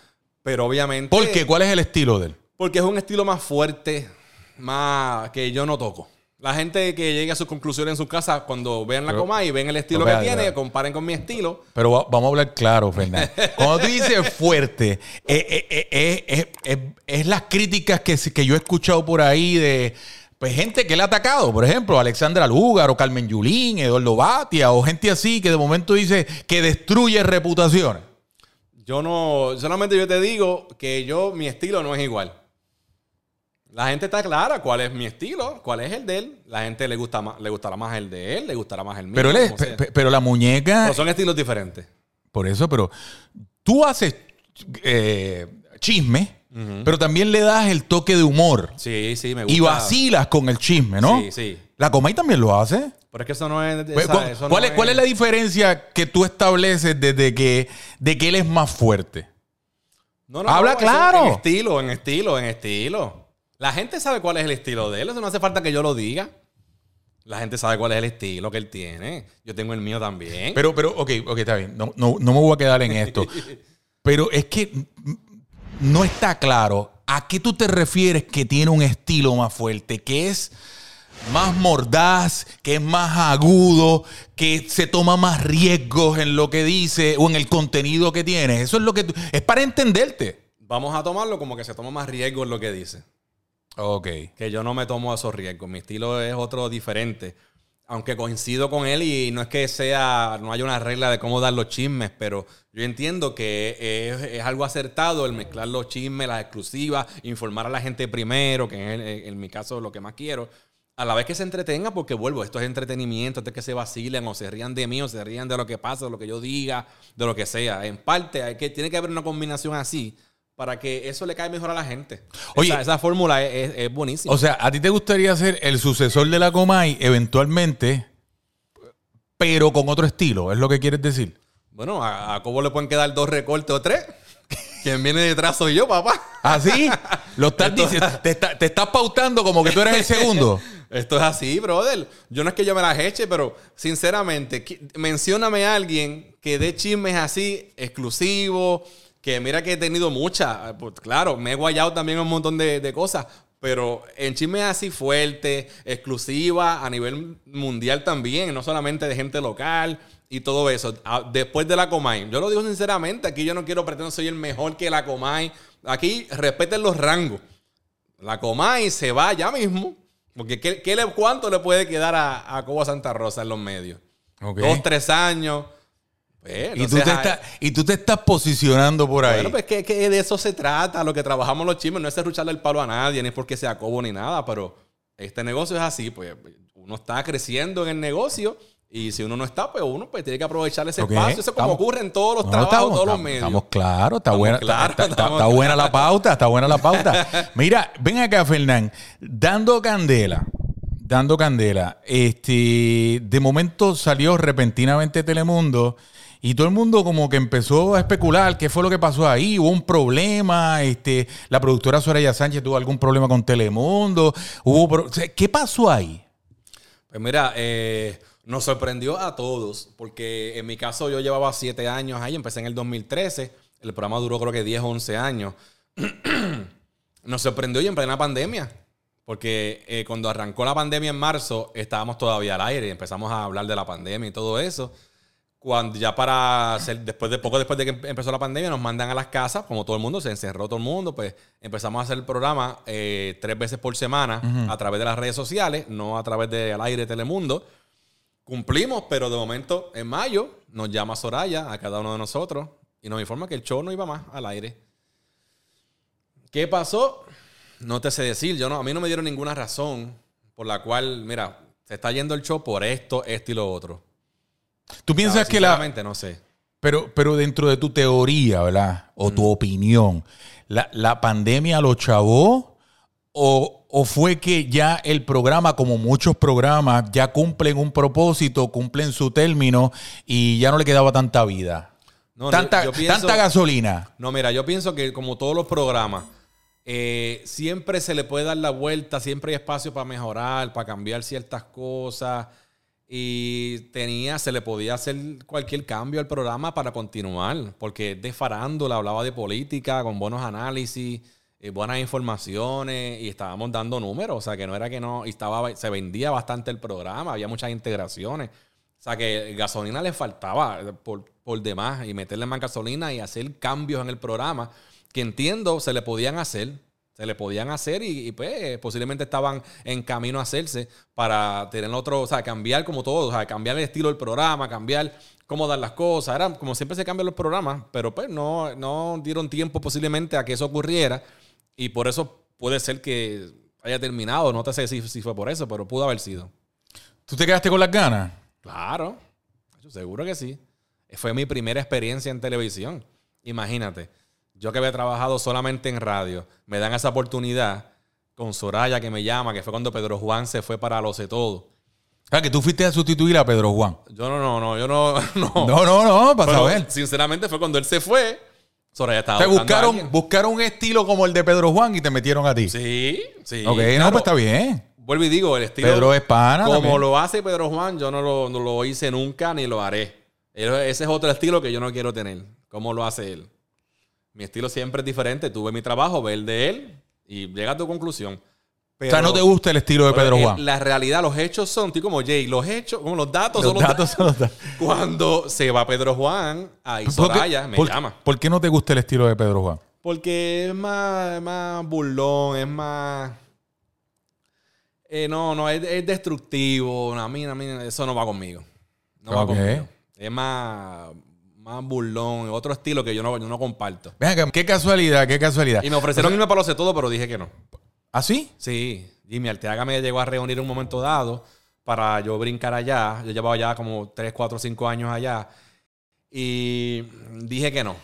pero obviamente...
¿Por qué? ¿Cuál es el estilo de él?
Porque es un estilo más fuerte, más que yo no toco. La gente que llegue a sus conclusiones en su casa, cuando vean la
Pero-
coma y ven el estilo que tiene, comparen con mi estilo.
Pero va- vamos a hablar claro, Fernando. Cuando tú dices fuerte, eh, eh, eh, eh, eh, eh, es las críticas que, que yo he escuchado por ahí de pues, gente que le ha atacado. Por ejemplo, Alexandra Lugar o Carmen Yulín, Eduardo Batia o gente así que de momento dice que destruye reputaciones.
Yo no, solamente yo te digo que yo, mi estilo no es igual. La gente está clara cuál es mi estilo, cuál es el de él. La gente le gusta más, le gustará más el de él, le gustará más el mío.
Pero, él es- pero la muñeca,
Pero son estilos diferentes.
por eso, pero tú haces eh, chisme, pero también le das el toque de humor
Sí, sí, me gusta.
y vacilas con el chisme, ¿no?
Sí, sí.
La Comay también lo hace.
Pero es que eso no es.
Pues,
esa-
¿Cuál,
eso
cuál
no
es, cuál es la diferencia que tú estableces desde que, de que él es más fuerte?
No, no,
Habla claro.
En estilo, en estilo, en estilo. La gente sabe cuál es el estilo de él. Eso no hace falta que yo lo diga. La gente sabe cuál es el estilo que él tiene. Yo tengo el mío también.
Pero, pero, ok, ok, está bien. No, no, no me voy a quedar en esto. pero es que no está claro a qué tú te refieres que tiene un estilo más fuerte, que es más mordaz, que es más agudo, que se toma más riesgos en lo que dice o en el contenido que tiene. Eso es lo que tú- es para entenderte.
Vamos a tomarlo como que se toma más riesgo en lo que dice.
Ok.
Que yo no me tomo esos riesgos. Mi estilo es otro diferente. Aunque coincido con él y no es que sea, no haya una regla de cómo dar los chismes, pero yo entiendo que es, es algo acertado el mezclar los chismes, las exclusivas, informar a la gente primero, que es en, mi caso lo que más quiero. A la vez que se entretenga, porque vuelvo, esto es entretenimiento, esto es que se vacilen o se rían de mí o se rían de lo que pasa, de lo que yo diga, de lo que sea. En parte, hay que, tiene que haber una combinación así para que eso le caiga mejor a la gente.
Oye.
esa, esa fórmula es, es- es buenísima.
O sea, ¿a ti te gustaría ser el sucesor de la Comay eventualmente, pero con otro estilo? ¿Es lo que quieres decir?
bueno, a, a Cobo le pueden quedar dos recortes o tres. Quien viene detrás soy yo, papá.
¿Así? Lo estás diciendo. Te, está- te estás pautando como que tú eres el segundo.
Esto es así, brother. Yo no es que yo me las eche, pero sinceramente, mencióname a alguien que dé chismes así, exclusivos, que mira que he tenido muchas. Pues claro, me he guayado también un montón de, de cosas, pero en chismes así fuerte, exclusiva, a nivel mundial también, no solamente de gente local y todo eso. Después de la Comay, yo lo digo sinceramente, aquí yo no quiero pretender soy el mejor que la Comay. Aquí respeten los rangos. La Comay se va ya mismo. Porque ¿qué, qué le, ¿cuánto le puede quedar a, a Cobo Santa Rosa en los medios? Dos, tres años. Pues,
Y tú, te estás, y tú te estás posicionando por ahí.
Bueno, pues que, que de eso se trata. Lo que trabajamos los chismes no es serrucharle el palo a nadie, ni es porque sea Cobo ni nada, pero este negocio es así. Pues uno está creciendo en el negocio y si uno no está, pues uno pues, tiene que aprovechar ese
Ok,
espacio. Eso es como
estamos-
ocurre en todos los
No,
trabajos,
estamos,
todos los medios.
estamos claros, está
Estamos
buena,
claros,
está, está- está buena la pauta, está buena la pauta. Mira, ven acá, Fernán, dando candela, dando candela. Este, de momento salió repentinamente Telemundo y todo el mundo como que empezó a especular qué fue lo que pasó ahí, hubo un problema, este, la productora Soraya Sánchez tuvo algún problema con Telemundo, hubo, ¿qué pasó ahí?
Pues mira, eh, nos sorprendió a todos, porque en mi caso yo llevaba siete años ahí, empecé en el 2013, el programa duró creo que 10 o 11 años. nos sorprendió y en plena pandemia, porque eh, cuando arrancó la pandemia en marzo estábamos todavía al aire y empezamos a hablar de la pandemia y todo eso. Cuando ya para hacer, después de poco después de que em- empezó la pandemia, nos mandan a las casas, como todo el mundo, se encerró todo el mundo, pues empezamos a hacer el programa eh, tres veces por semana a través de las redes sociales, no a través de al aire Telemundo. Cumplimos, pero de momento en mayo nos llama Soraya a cada uno de nosotros y nos informa que el show no iba más al aire. ¿Qué pasó? No te sé decir. Yo no, a mí no me dieron ninguna razón por la cual, mira, se está yendo el show por esto, esto y lo otro.
¿Tú piensas que la,
no sé.
Pero, pero dentro de tu teoría, ¿verdad? O tu opinión, ¿la, la pandemia lo chavó? O, ¿O fue que ya el programa, como muchos programas, ya cumplen un propósito, cumplen su término y ya no le quedaba tanta vida?
No, no,
tanta,
yo pienso-
tanta gasolina.
No, mira, yo pienso que como todos los programas, eh, siempre se le puede dar la vuelta, siempre hay espacio para mejorar, para cambiar ciertas cosas. Y tenía, se le podía hacer cualquier cambio al programa para continuar, porque de farándula, hablaba de política, con buenos análisis, eh, buenas informaciones, y estábamos dando números, o sea que no era que no, y estaba, se vendía bastante el programa, había muchas integraciones. O sea que gasolina le faltaba eh, por, por demás y meterle más gasolina y hacer cambios en el programa que entiendo se le podían hacer. Se le podían hacer y, y, pues posiblemente estaban en camino a hacerse para tener otro, o sea, cambiar como todo, o sea, cambiar el estilo del programa, cambiar cómo dar las cosas. Era como siempre se cambian los programas, pero pues no, no dieron tiempo posiblemente a que eso ocurriera y por eso puede ser que haya terminado. No te sé si, si fue por eso, pero pudo haber sido.
¿Tú te quedaste con las ganas?
Claro, yo seguro que sí. Fue mi primera experiencia en televisión. Imagínate, yo que había trabajado solamente en radio, me dan esa oportunidad con Soraya que me llama, que fue cuando Pedro Juan se fue para Lo Sé Todo.
Ah, que tú fuiste a sustituir a Pedro Juan.
Yo no, no, no, yo no. No,
No, no, no, para
Pero,
saber.
Sinceramente fue cuando él se fue. Soraya estaba
buscaron, buscaron un estilo como el de Pedro Juan y te metieron a ti.
Sí, sí.
ok, no, pues está bien.
Vuelvo y digo, el estilo.
Pedro es pana
Como
también.
lo hace Pedro Juan, yo no lo, no lo hice nunca ni lo haré. Ese es otro estilo que yo no quiero tener. Como lo hace él. Mi estilo siempre es diferente. Tuve mi trabajo, ve el de él y llega a tu conclusión.
o sea, no te gusta el estilo de
pero
Pedro
eh,
Juan.
La realidad, los hechos son, tío, como Jay, los hechos, como los datos
Los
son los
datos son los datos.
Cuando se va Pedro Juan, ahí
¿Por qué-
Soraya me
por-
llama.
¿Por qué no te gusta el estilo de Pedro Juan?
Porque es más, es más burlón, es más. Eh, no, no, es, es destructivo. A mí, a mí eso no va conmigo. No va
Ok.
conmigo. Es más, más burlón, otro estilo que yo no, yo no comparto.
Ven acá, qué casualidad, qué casualidad.
Y me ofrecieron irme para lo sé todo, pero dije que no.
¿Ah, sí?
Sí, Jimmy Arteaga me llegó a reunir en un momento dado para yo brincar allá. Yo llevaba ya como 3, 4, 5 años allá. Y dije que no.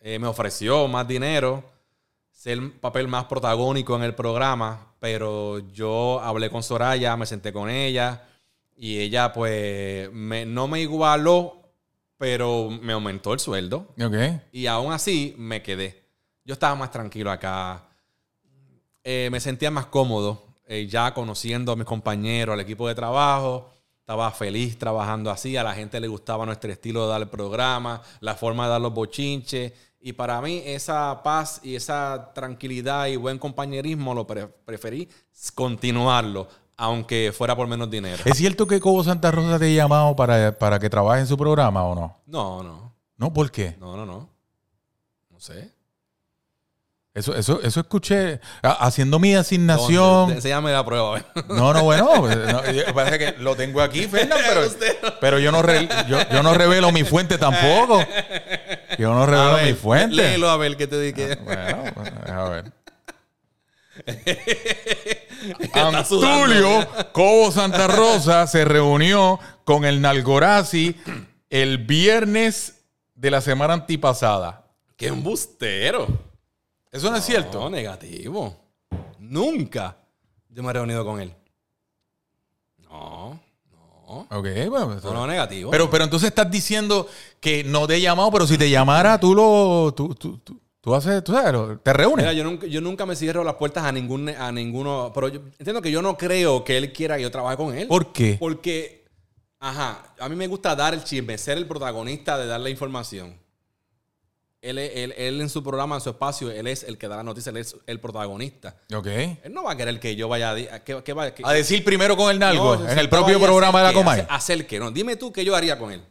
Eh, me ofreció más dinero, ser un papel más protagónico en el programa, pero yo hablé con Soraya, me senté con ella y ella pues me- no me igualó, pero me aumentó el sueldo. Y aún así me quedé. Yo estaba más tranquilo acá. Eh, me sentía más cómodo eh, ya conociendo a mis compañeros, al equipo de trabajo. Estaba feliz trabajando así. A la gente le gustaba nuestro estilo de dar el programa, la forma de dar los bochinches. Y para mí esa paz y esa tranquilidad y buen compañerismo lo pre- preferí continuarlo, aunque fuera por menos dinero.
¿Es cierto que Cobo Santa Rosa te ha llamado para, para que trabajes en su programa o no?
No, no,
¿No? ¿Por qué?
no, no, no. No sé.
Eso, eso, eso escuché ha- haciendo mi asignación.
Enséñame la prueba.
No, no, bueno, no, yo- parece que lo tengo aquí, Fernan, pero, pero yo, no re- yo, yo no revelo mi fuente tampoco. Yo no revelo
ver,
mi fuente.
Léelo a ver qué te dije.
Bueno, pues, a ver. Antulio Cobo Santa Rosa se reunió con el Nalgorazi el viernes de la semana antipasada.
¡Qué embustero!
¿Eso no es cierto?
No, negativo. Nunca yo me he reunido con él. No, no.
Ok, bueno.
No, no, negativo.
Pero, pero entonces estás diciendo que no te he llamado, pero si te llamara, tú lo. Tú, tú, tú, tú haces, tú sabes, te reúnes.
Mira, yo nunca, yo nunca me cierro las puertas a ningún a ninguno. Pero yo entiendo que yo no creo que él quiera que yo trabaje con él.
¿Por qué?
Porque, ajá, a mí me gusta dar el chisme, ser el protagonista de dar la información. Él, él, él en su programa, en su espacio, él es el que da la noticia, él es el protagonista.
Ok.
Él no va a querer que yo vaya a... que- que que-
decir primero con el Nalgo,
No,
en el propio programa de la. Comay.
Hacer- ¿Hacer qué? No, dime tú qué yo haría con él.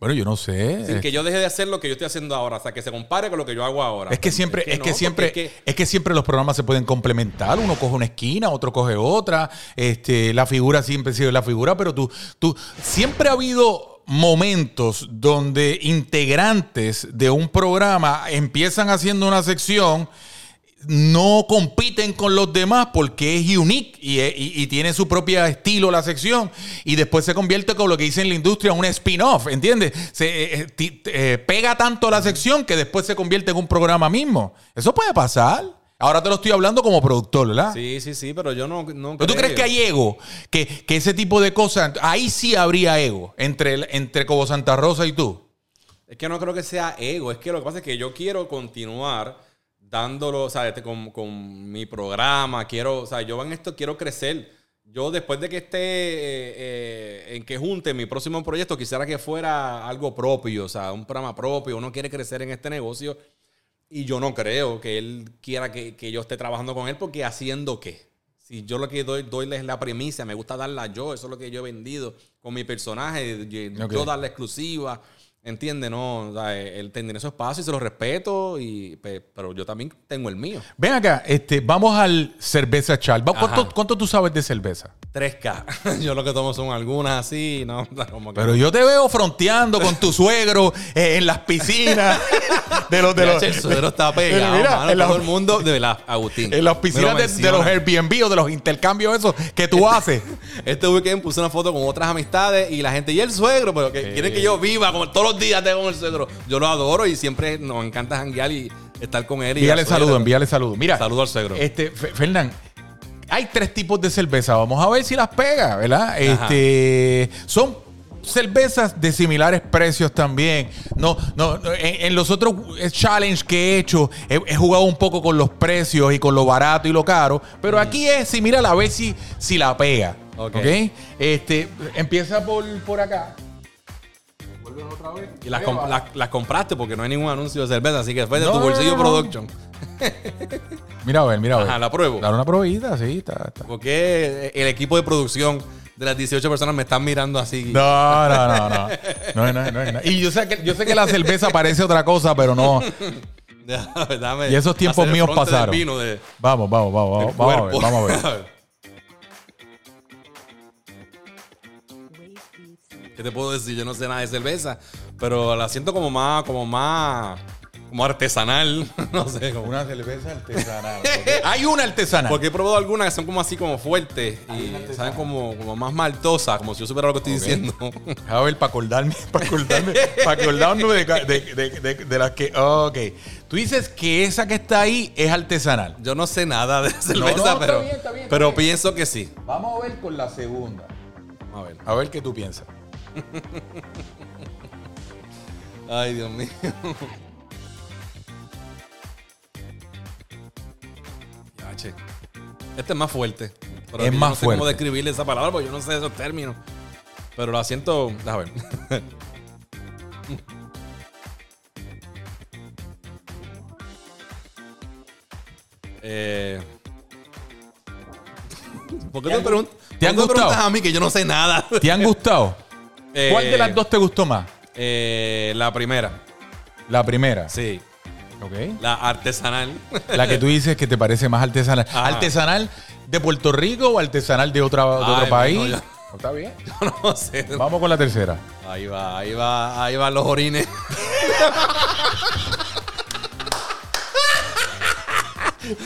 Bueno, yo no sé.
Sin que yo deje de hacer lo que yo estoy haciendo ahora, hasta que se compare con lo que yo hago ahora.
Es que siempre, es que,
no,
siempre,
porque es que-
es que siempre los programas se pueden complementar. Uno coge una esquina, otro coge otra. Este, la figura siempre sigue la figura, pero tú, tú siempre ha habido momentos donde integrantes de un programa empiezan haciendo una sección no compiten con los demás porque es unique y, y- y tiene su propio estilo la sección y después se convierte con lo que dice en la industria un spin-off, ¿entiendes? Se eh, eh, eh, pega tanto la sección que después se convierte en un programa mismo. Eso puede pasar. Ahora te lo estoy hablando como productor, ¿verdad?
Sí, sí, sí, pero yo no. no
¿Pero tú crees que hay ego? Que, que ese tipo de cosas, ahí sí habría ego entre, entre Cobo Santa Rosa y tú.
Es que no creo que sea ego. Es que lo que pasa es que yo quiero continuar dándolo, o sea, este, con, con mi programa. Quiero, o sea, yo en esto quiero crecer. Yo después de que esté eh, eh, en que junte mi próximo proyecto, quisiera que fuera algo propio, o sea, un programa propio. Uno quiere crecer en este negocio y yo no creo que él quiera que, que yo esté trabajando con él porque haciendo qué. Si yo lo que doy, doy es la premisa, me gusta darla yo, eso es lo que yo he vendido con mi personaje, yo
Ok.
yo dar la exclusiva. ¿Entiendes? No, o sea, él tendría su espacio y se lo respeto, y, pe- pero yo también tengo el mío.
Ven acá, este, vamos al cerveza chal. ¿Cuánto, cuánto tú sabes de cerveza?
3K. Yo lo que tomo son algunas así, ¿no? Como que-
Pero yo te veo fronteando con tu suegro eh, en las piscinas de los de los
el suegro está pegado,
Mira,
mano,
en la-
todo el mundo, de verdad, Agustín.
en las piscinas de, de los. Airbnb o de los intercambios esos que tú haces.
Este weekend puse una foto con otras amistades y la gente, y el suegro, pero que quieren que yo viva como todos los días tengo con el suegro. Yo lo adoro y siempre nos encanta janguear y estar con él. y
Envíale saludo, envíale saludo. Mira,
Saludo al suegro.
Este, Fe- Fernán, hay tres tipos de cerveza. Vamos a ver si las pega, ¿verdad? Este, son cervezas de similares precios también. No, no, no, en, en los otros eh, challenge que he hecho, he, he jugado un poco con los precios y con lo barato y lo caro. Pero aquí es similar a ver si, si la pega.
Ok.
¿Ok? Este, empieza por, por acá.
Y las, las- las compraste porque no hay ningún anuncio de cerveza, así que fue de
No,
tu bolsillo
no,
production.
Mira a ver, mira a ver.
Ajá, la pruebo.
Dale una probita, sí, está, está.
Porque el equipo de producción de las 18 personas me están mirando así.
No, no, no, no. No, no, no, no. Y yo sé que yo sé que la cerveza parece otra cosa, pero no.
Dame
Y esos tiempos míos pasaron.
vino de-
Vamos, vamos, vamos, vamos, vamos a ver, vamos a ver.
¿Qué te puedo decir? Yo no sé nada de cerveza, pero la siento como más, como más, como artesanal, no sé. Como,
Una cerveza artesanal. Hay una artesanal.
porque he probado algunas que son como así como fuertes y saben como, como más maltosas, como si yo supiera lo que estoy diciendo.
A ver, para acordarme, para acordarme, para acordarme de, de, de, de- de las que. ok. Tú dices que esa que está ahí es artesanal.
Yo no sé nada de cerveza,
no, está
pero,
bien, está bien, está
pero
bien.
pienso que sí.
Vamos a ver con la segunda.
A ver.
A ver qué tú piensas.
Ay, Dios mío. Ya, che. Este es más fuerte. Pero
Es más
no sé cómo describirle esa palabra porque yo no sé esos términos. Pero la siento. Déjame ver. eh. ¿Por qué
¿Te
te,
han-
pregun-
te han gustado?
preguntas a mí que yo no sé nada?
¿Te han gustado?
Eh,
¿Cuál de las dos te gustó más?
Eh, la primera.
La primera.
Sí.
Ok.
La artesanal.
La que tú dices que te parece más artesanal.
Ajá.
¿Artesanal de Puerto Rico o artesanal de, otra, de otro país?
no.
Está bien.
no sé.
Vamos con la tercera.
Ahí va, ahí va, ahí van los orines.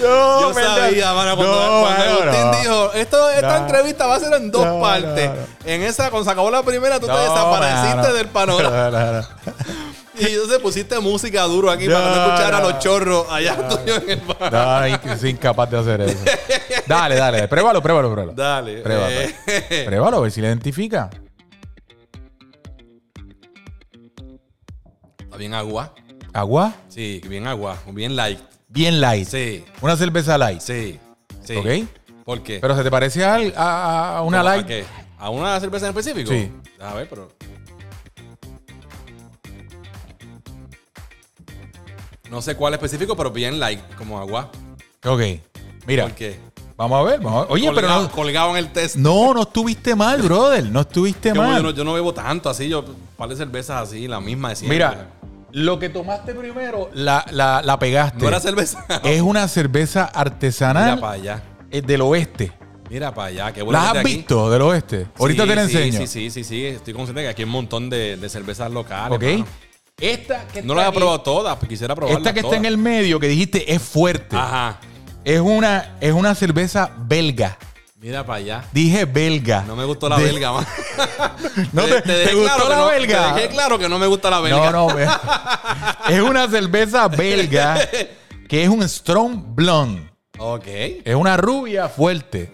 No,
Yo sabía, mano, cuando,
No,
cuando
mano,
Agustín
no.
dijo, esto, esta
No.
entrevista va a ser en dos
No,
partes.
no, no.
En esa, cuando se acabó la primera, tú te
No,
desapareciste del panorama.
No, no, no.
Y entonces pusiste música duro aquí
No,
para no escuchar a
no.
los chorros allá tuyo en el bar.
No, soy incapaz de hacer eso. Dale, dale. Pruébalo, pruébalo, pruébalo.
Dale.
Pruébalo.
eh.
Pruébalo, a ver si le identifica.
Está bien agua.
Agua,
Sí, bien agua. Bien light.
Bien light.
Sí,
Una cerveza light.
sí. sí.
¿Ok?
¿Por qué?
Pero se te parece a, a- a una light.
¿A qué? ¿A una cerveza en específico?
Sí.
A ver, pero. No sé cuál específico, pero bien light, como agua.
Ok. Mira,
¿Por qué?
vamos a ver. vamos a- Oye, pero no,
colgado en el test.
no, no estuviste mal, brother. No estuviste mal.
yo, no, yo no bebo tanto así, yo un par de cervezas así, la misma de siempre.
Mira, lo que tomaste primero, la, la, la pegaste.
no era cerveza.
Es una cerveza
Mira
artesanal
para allá.
eh, del oeste.
Mira para allá. Qué bueno
¿Las has
aquí.
visto del oeste? Ahorita te la
sí,
enseño.
Sí, sí, sí, sí. Estoy consciente que aquí hay un montón de, de cervezas locales.
¿Ok?
mano.
Esta que
No las he probado todas, pues quisiera probarlas
Esta que está en el medio, que dijiste, es fuerte.
Ajá.
Es una, es una cerveza belga.
Mira para allá.
Dije belga.
No me gustó la
De-
belga, man.
¿No te, te
dejé
gustó
claro que
la
no-
belga?
Te dejé claro que no me gusta la belga.
No, no. ve- es una cerveza belga que es un strong blonde.
Ok.
Es una rubia fuerte.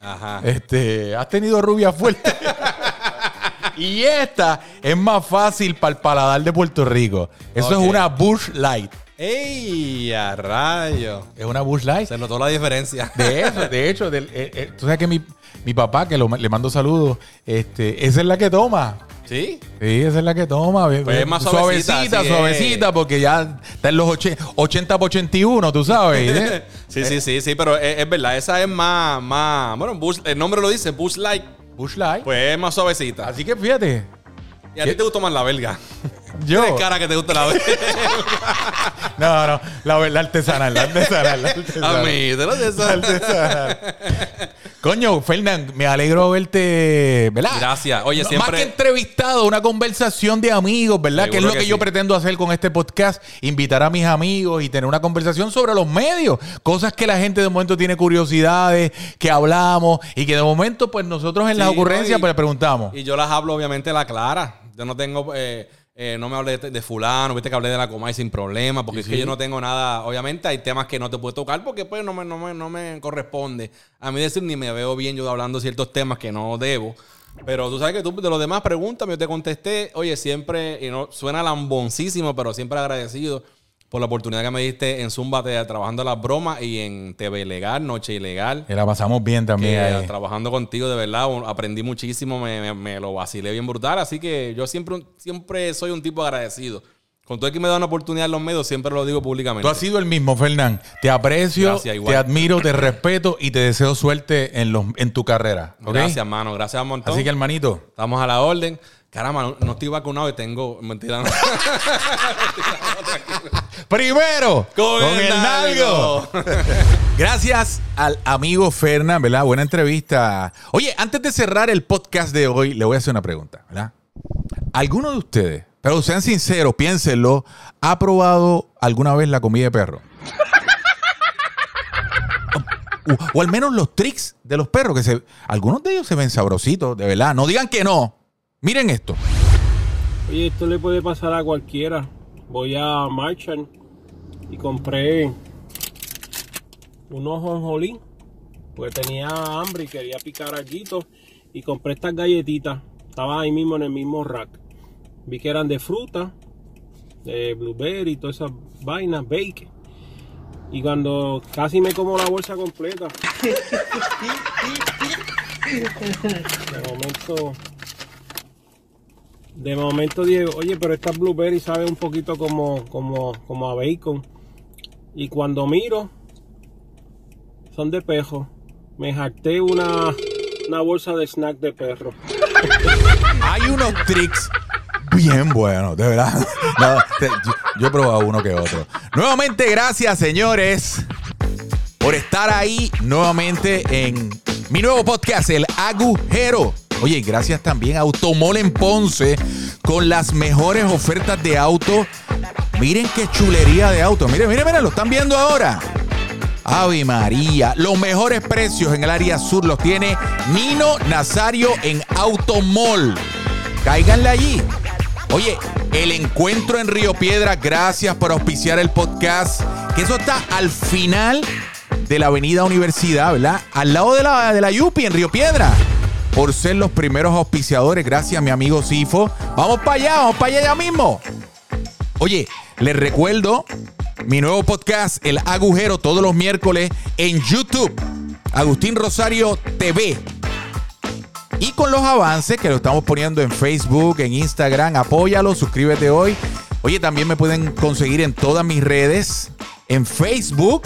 Ajá.
Este, has tenido rubia fuerte. y esta es más fácil para el paladar de Puerto Rico. Eso
Ok.
es una Bush Light.
¡Ey! A rayo.
Es una Bush Light.
Se notó la diferencia.
De eso, de hecho, del- eh, eh, tú sabes que mi, mi papá, que lo- le mando saludos, este, esa es la que toma.
¿Sí?
Sí, esa es la que toma.
Pues es más suavecita,
suavecita, porque ya está en los oche- 80 por 81, tú sabes. ¿eh?
Sí, sí, sí, sí, pero es, es verdad, esa es más, más, bueno, Bush- el nombre lo dice, Bush Light,
Bush Light.
pues es más suavecita.
Así que fíjate,
y a ti te gustó más la belga.
yo.
Tienes cara que te gusta la belga.
No, no, la, la artesanal, la artesanal, la artesanal.
a mí, sé.
La artesanal. Coño, Fernán, me alegro verte, ¿verdad?
Gracias. Oye, siempre-
Más que entrevistado, una conversación de amigos, ¿verdad? que es lo que,
que
yo
sí.
pretendo hacer con este podcast. Invitar a mis amigos y tener una conversación sobre los medios. Cosas que la gente de momento tiene curiosidades, que hablamos y que de momento, pues nosotros en las
Sí,
ocurrencias,
no, y-
pues le preguntamos.
Y yo las hablo, obviamente, la clara. Yo no tengo, eh, eh, no me hablé de, de fulano, viste que hablé de la Comay sin problema, porque es que yo no tengo nada, obviamente hay temas que no te puedo tocar porque pues no me, no me, no me corresponde. A mí decir ni me veo bien yo hablando ciertos temas que no debo. Pero tú sabes que tú de los demás pregúntame, yo te contesté, oye, siempre, y no suena lamboncísimo, pero siempre agradecido por la oportunidad que me diste en Zumba trabajando las bromas y en TV Legal, Noche Ilegal.
Que la pasamos bien también
Que,
ahí.
trabajando contigo, de verdad, aprendí muchísimo, me, me- me lo vacilé bien brutal. Así que yo siempre, siempre soy un tipo agradecido. Con todo el que me da una oportunidad en los medios, siempre lo digo públicamente.
Tú has sido el mismo, Fernán. Te aprecio,
Gracias,
te admiro, te respeto y te deseo suerte en, los, en tu carrera.
Gracias, mano. Gracias, montón.
Así que, hermanito,
Estamos a la orden. Caramba, no, no estoy vacunado y tengo... Mentira. no.
primero
Con el
nalgo. Gracias al amigo Fernán, ¿verdad? Buena entrevista. Oye, antes de cerrar el podcast de hoy, le voy a hacer una pregunta, ¿verdad? ¿Alguno de ustedes Pero sean sinceros, piénsenlo. ¿Ha probado alguna vez la comida de perro? o, o al menos los tricks de los perros, que se, algunos de ellos se ven sabrositos, de verdad. No digan que no. Miren esto.
Oye, esto le puede pasar a cualquiera. Voy a Marchand y compré unos jonjolín porque tenía hambre y quería picar algo y compré estas galletitas. Estaba ahí mismo en el mismo rack. Vi que eran de fruta, de blueberry, todas esas vainas, bake. Y cuando casi me como la bolsa completa, de momento, de momento Diego, oye, pero estas blueberry sabe un poquito como, como, como a bacon. Y cuando miro, son de pejo. Me jacté una, una bolsa de snack de perro.
Hay unos tricks bien buenos, de verdad. No, yo, yo he probado uno que otro. Nuevamente, gracias, señores, por estar ahí nuevamente en mi nuevo podcast, El Agujero. Oye, gracias también a Automol en Ponce con las mejores ofertas de auto. Miren qué chulería de auto. Miren, miren, miren, lo están viendo ahora. Ave María, los mejores precios en el área sur los tiene Nino Nazario en Automol. Cáiganle allí. Oye, el encuentro en Río Piedra, gracias por auspiciar el podcast. Que eso está al final de la Avenida Universidad, ¿verdad? Al lado de la, de la Yupi en Río Piedra. Por ser los primeros auspiciadores, gracias a mi amigo Sifo. Vamos para allá, vamos para allá ya mismo. Oye, les recuerdo mi nuevo podcast, El Agujero, todos los miércoles en YouTube. Agustín Rosario TV. Y con los avances que lo estamos poniendo en Facebook, en Instagram, apóyalo, suscríbete hoy. Oye, también me pueden conseguir en todas mis redes, en Facebook,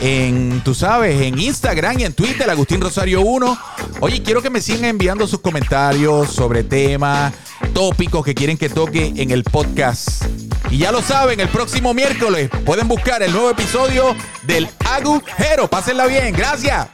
en, tú sabes, en Instagram y en Twitter, Agustín Rosario 1. Oye, quiero que me sigan enviando sus comentarios sobre temas, tópicos que quieren que toque en el podcast. Y ya lo saben, el próximo miércoles pueden buscar el nuevo episodio del Agujero. Pásenla bien, gracias.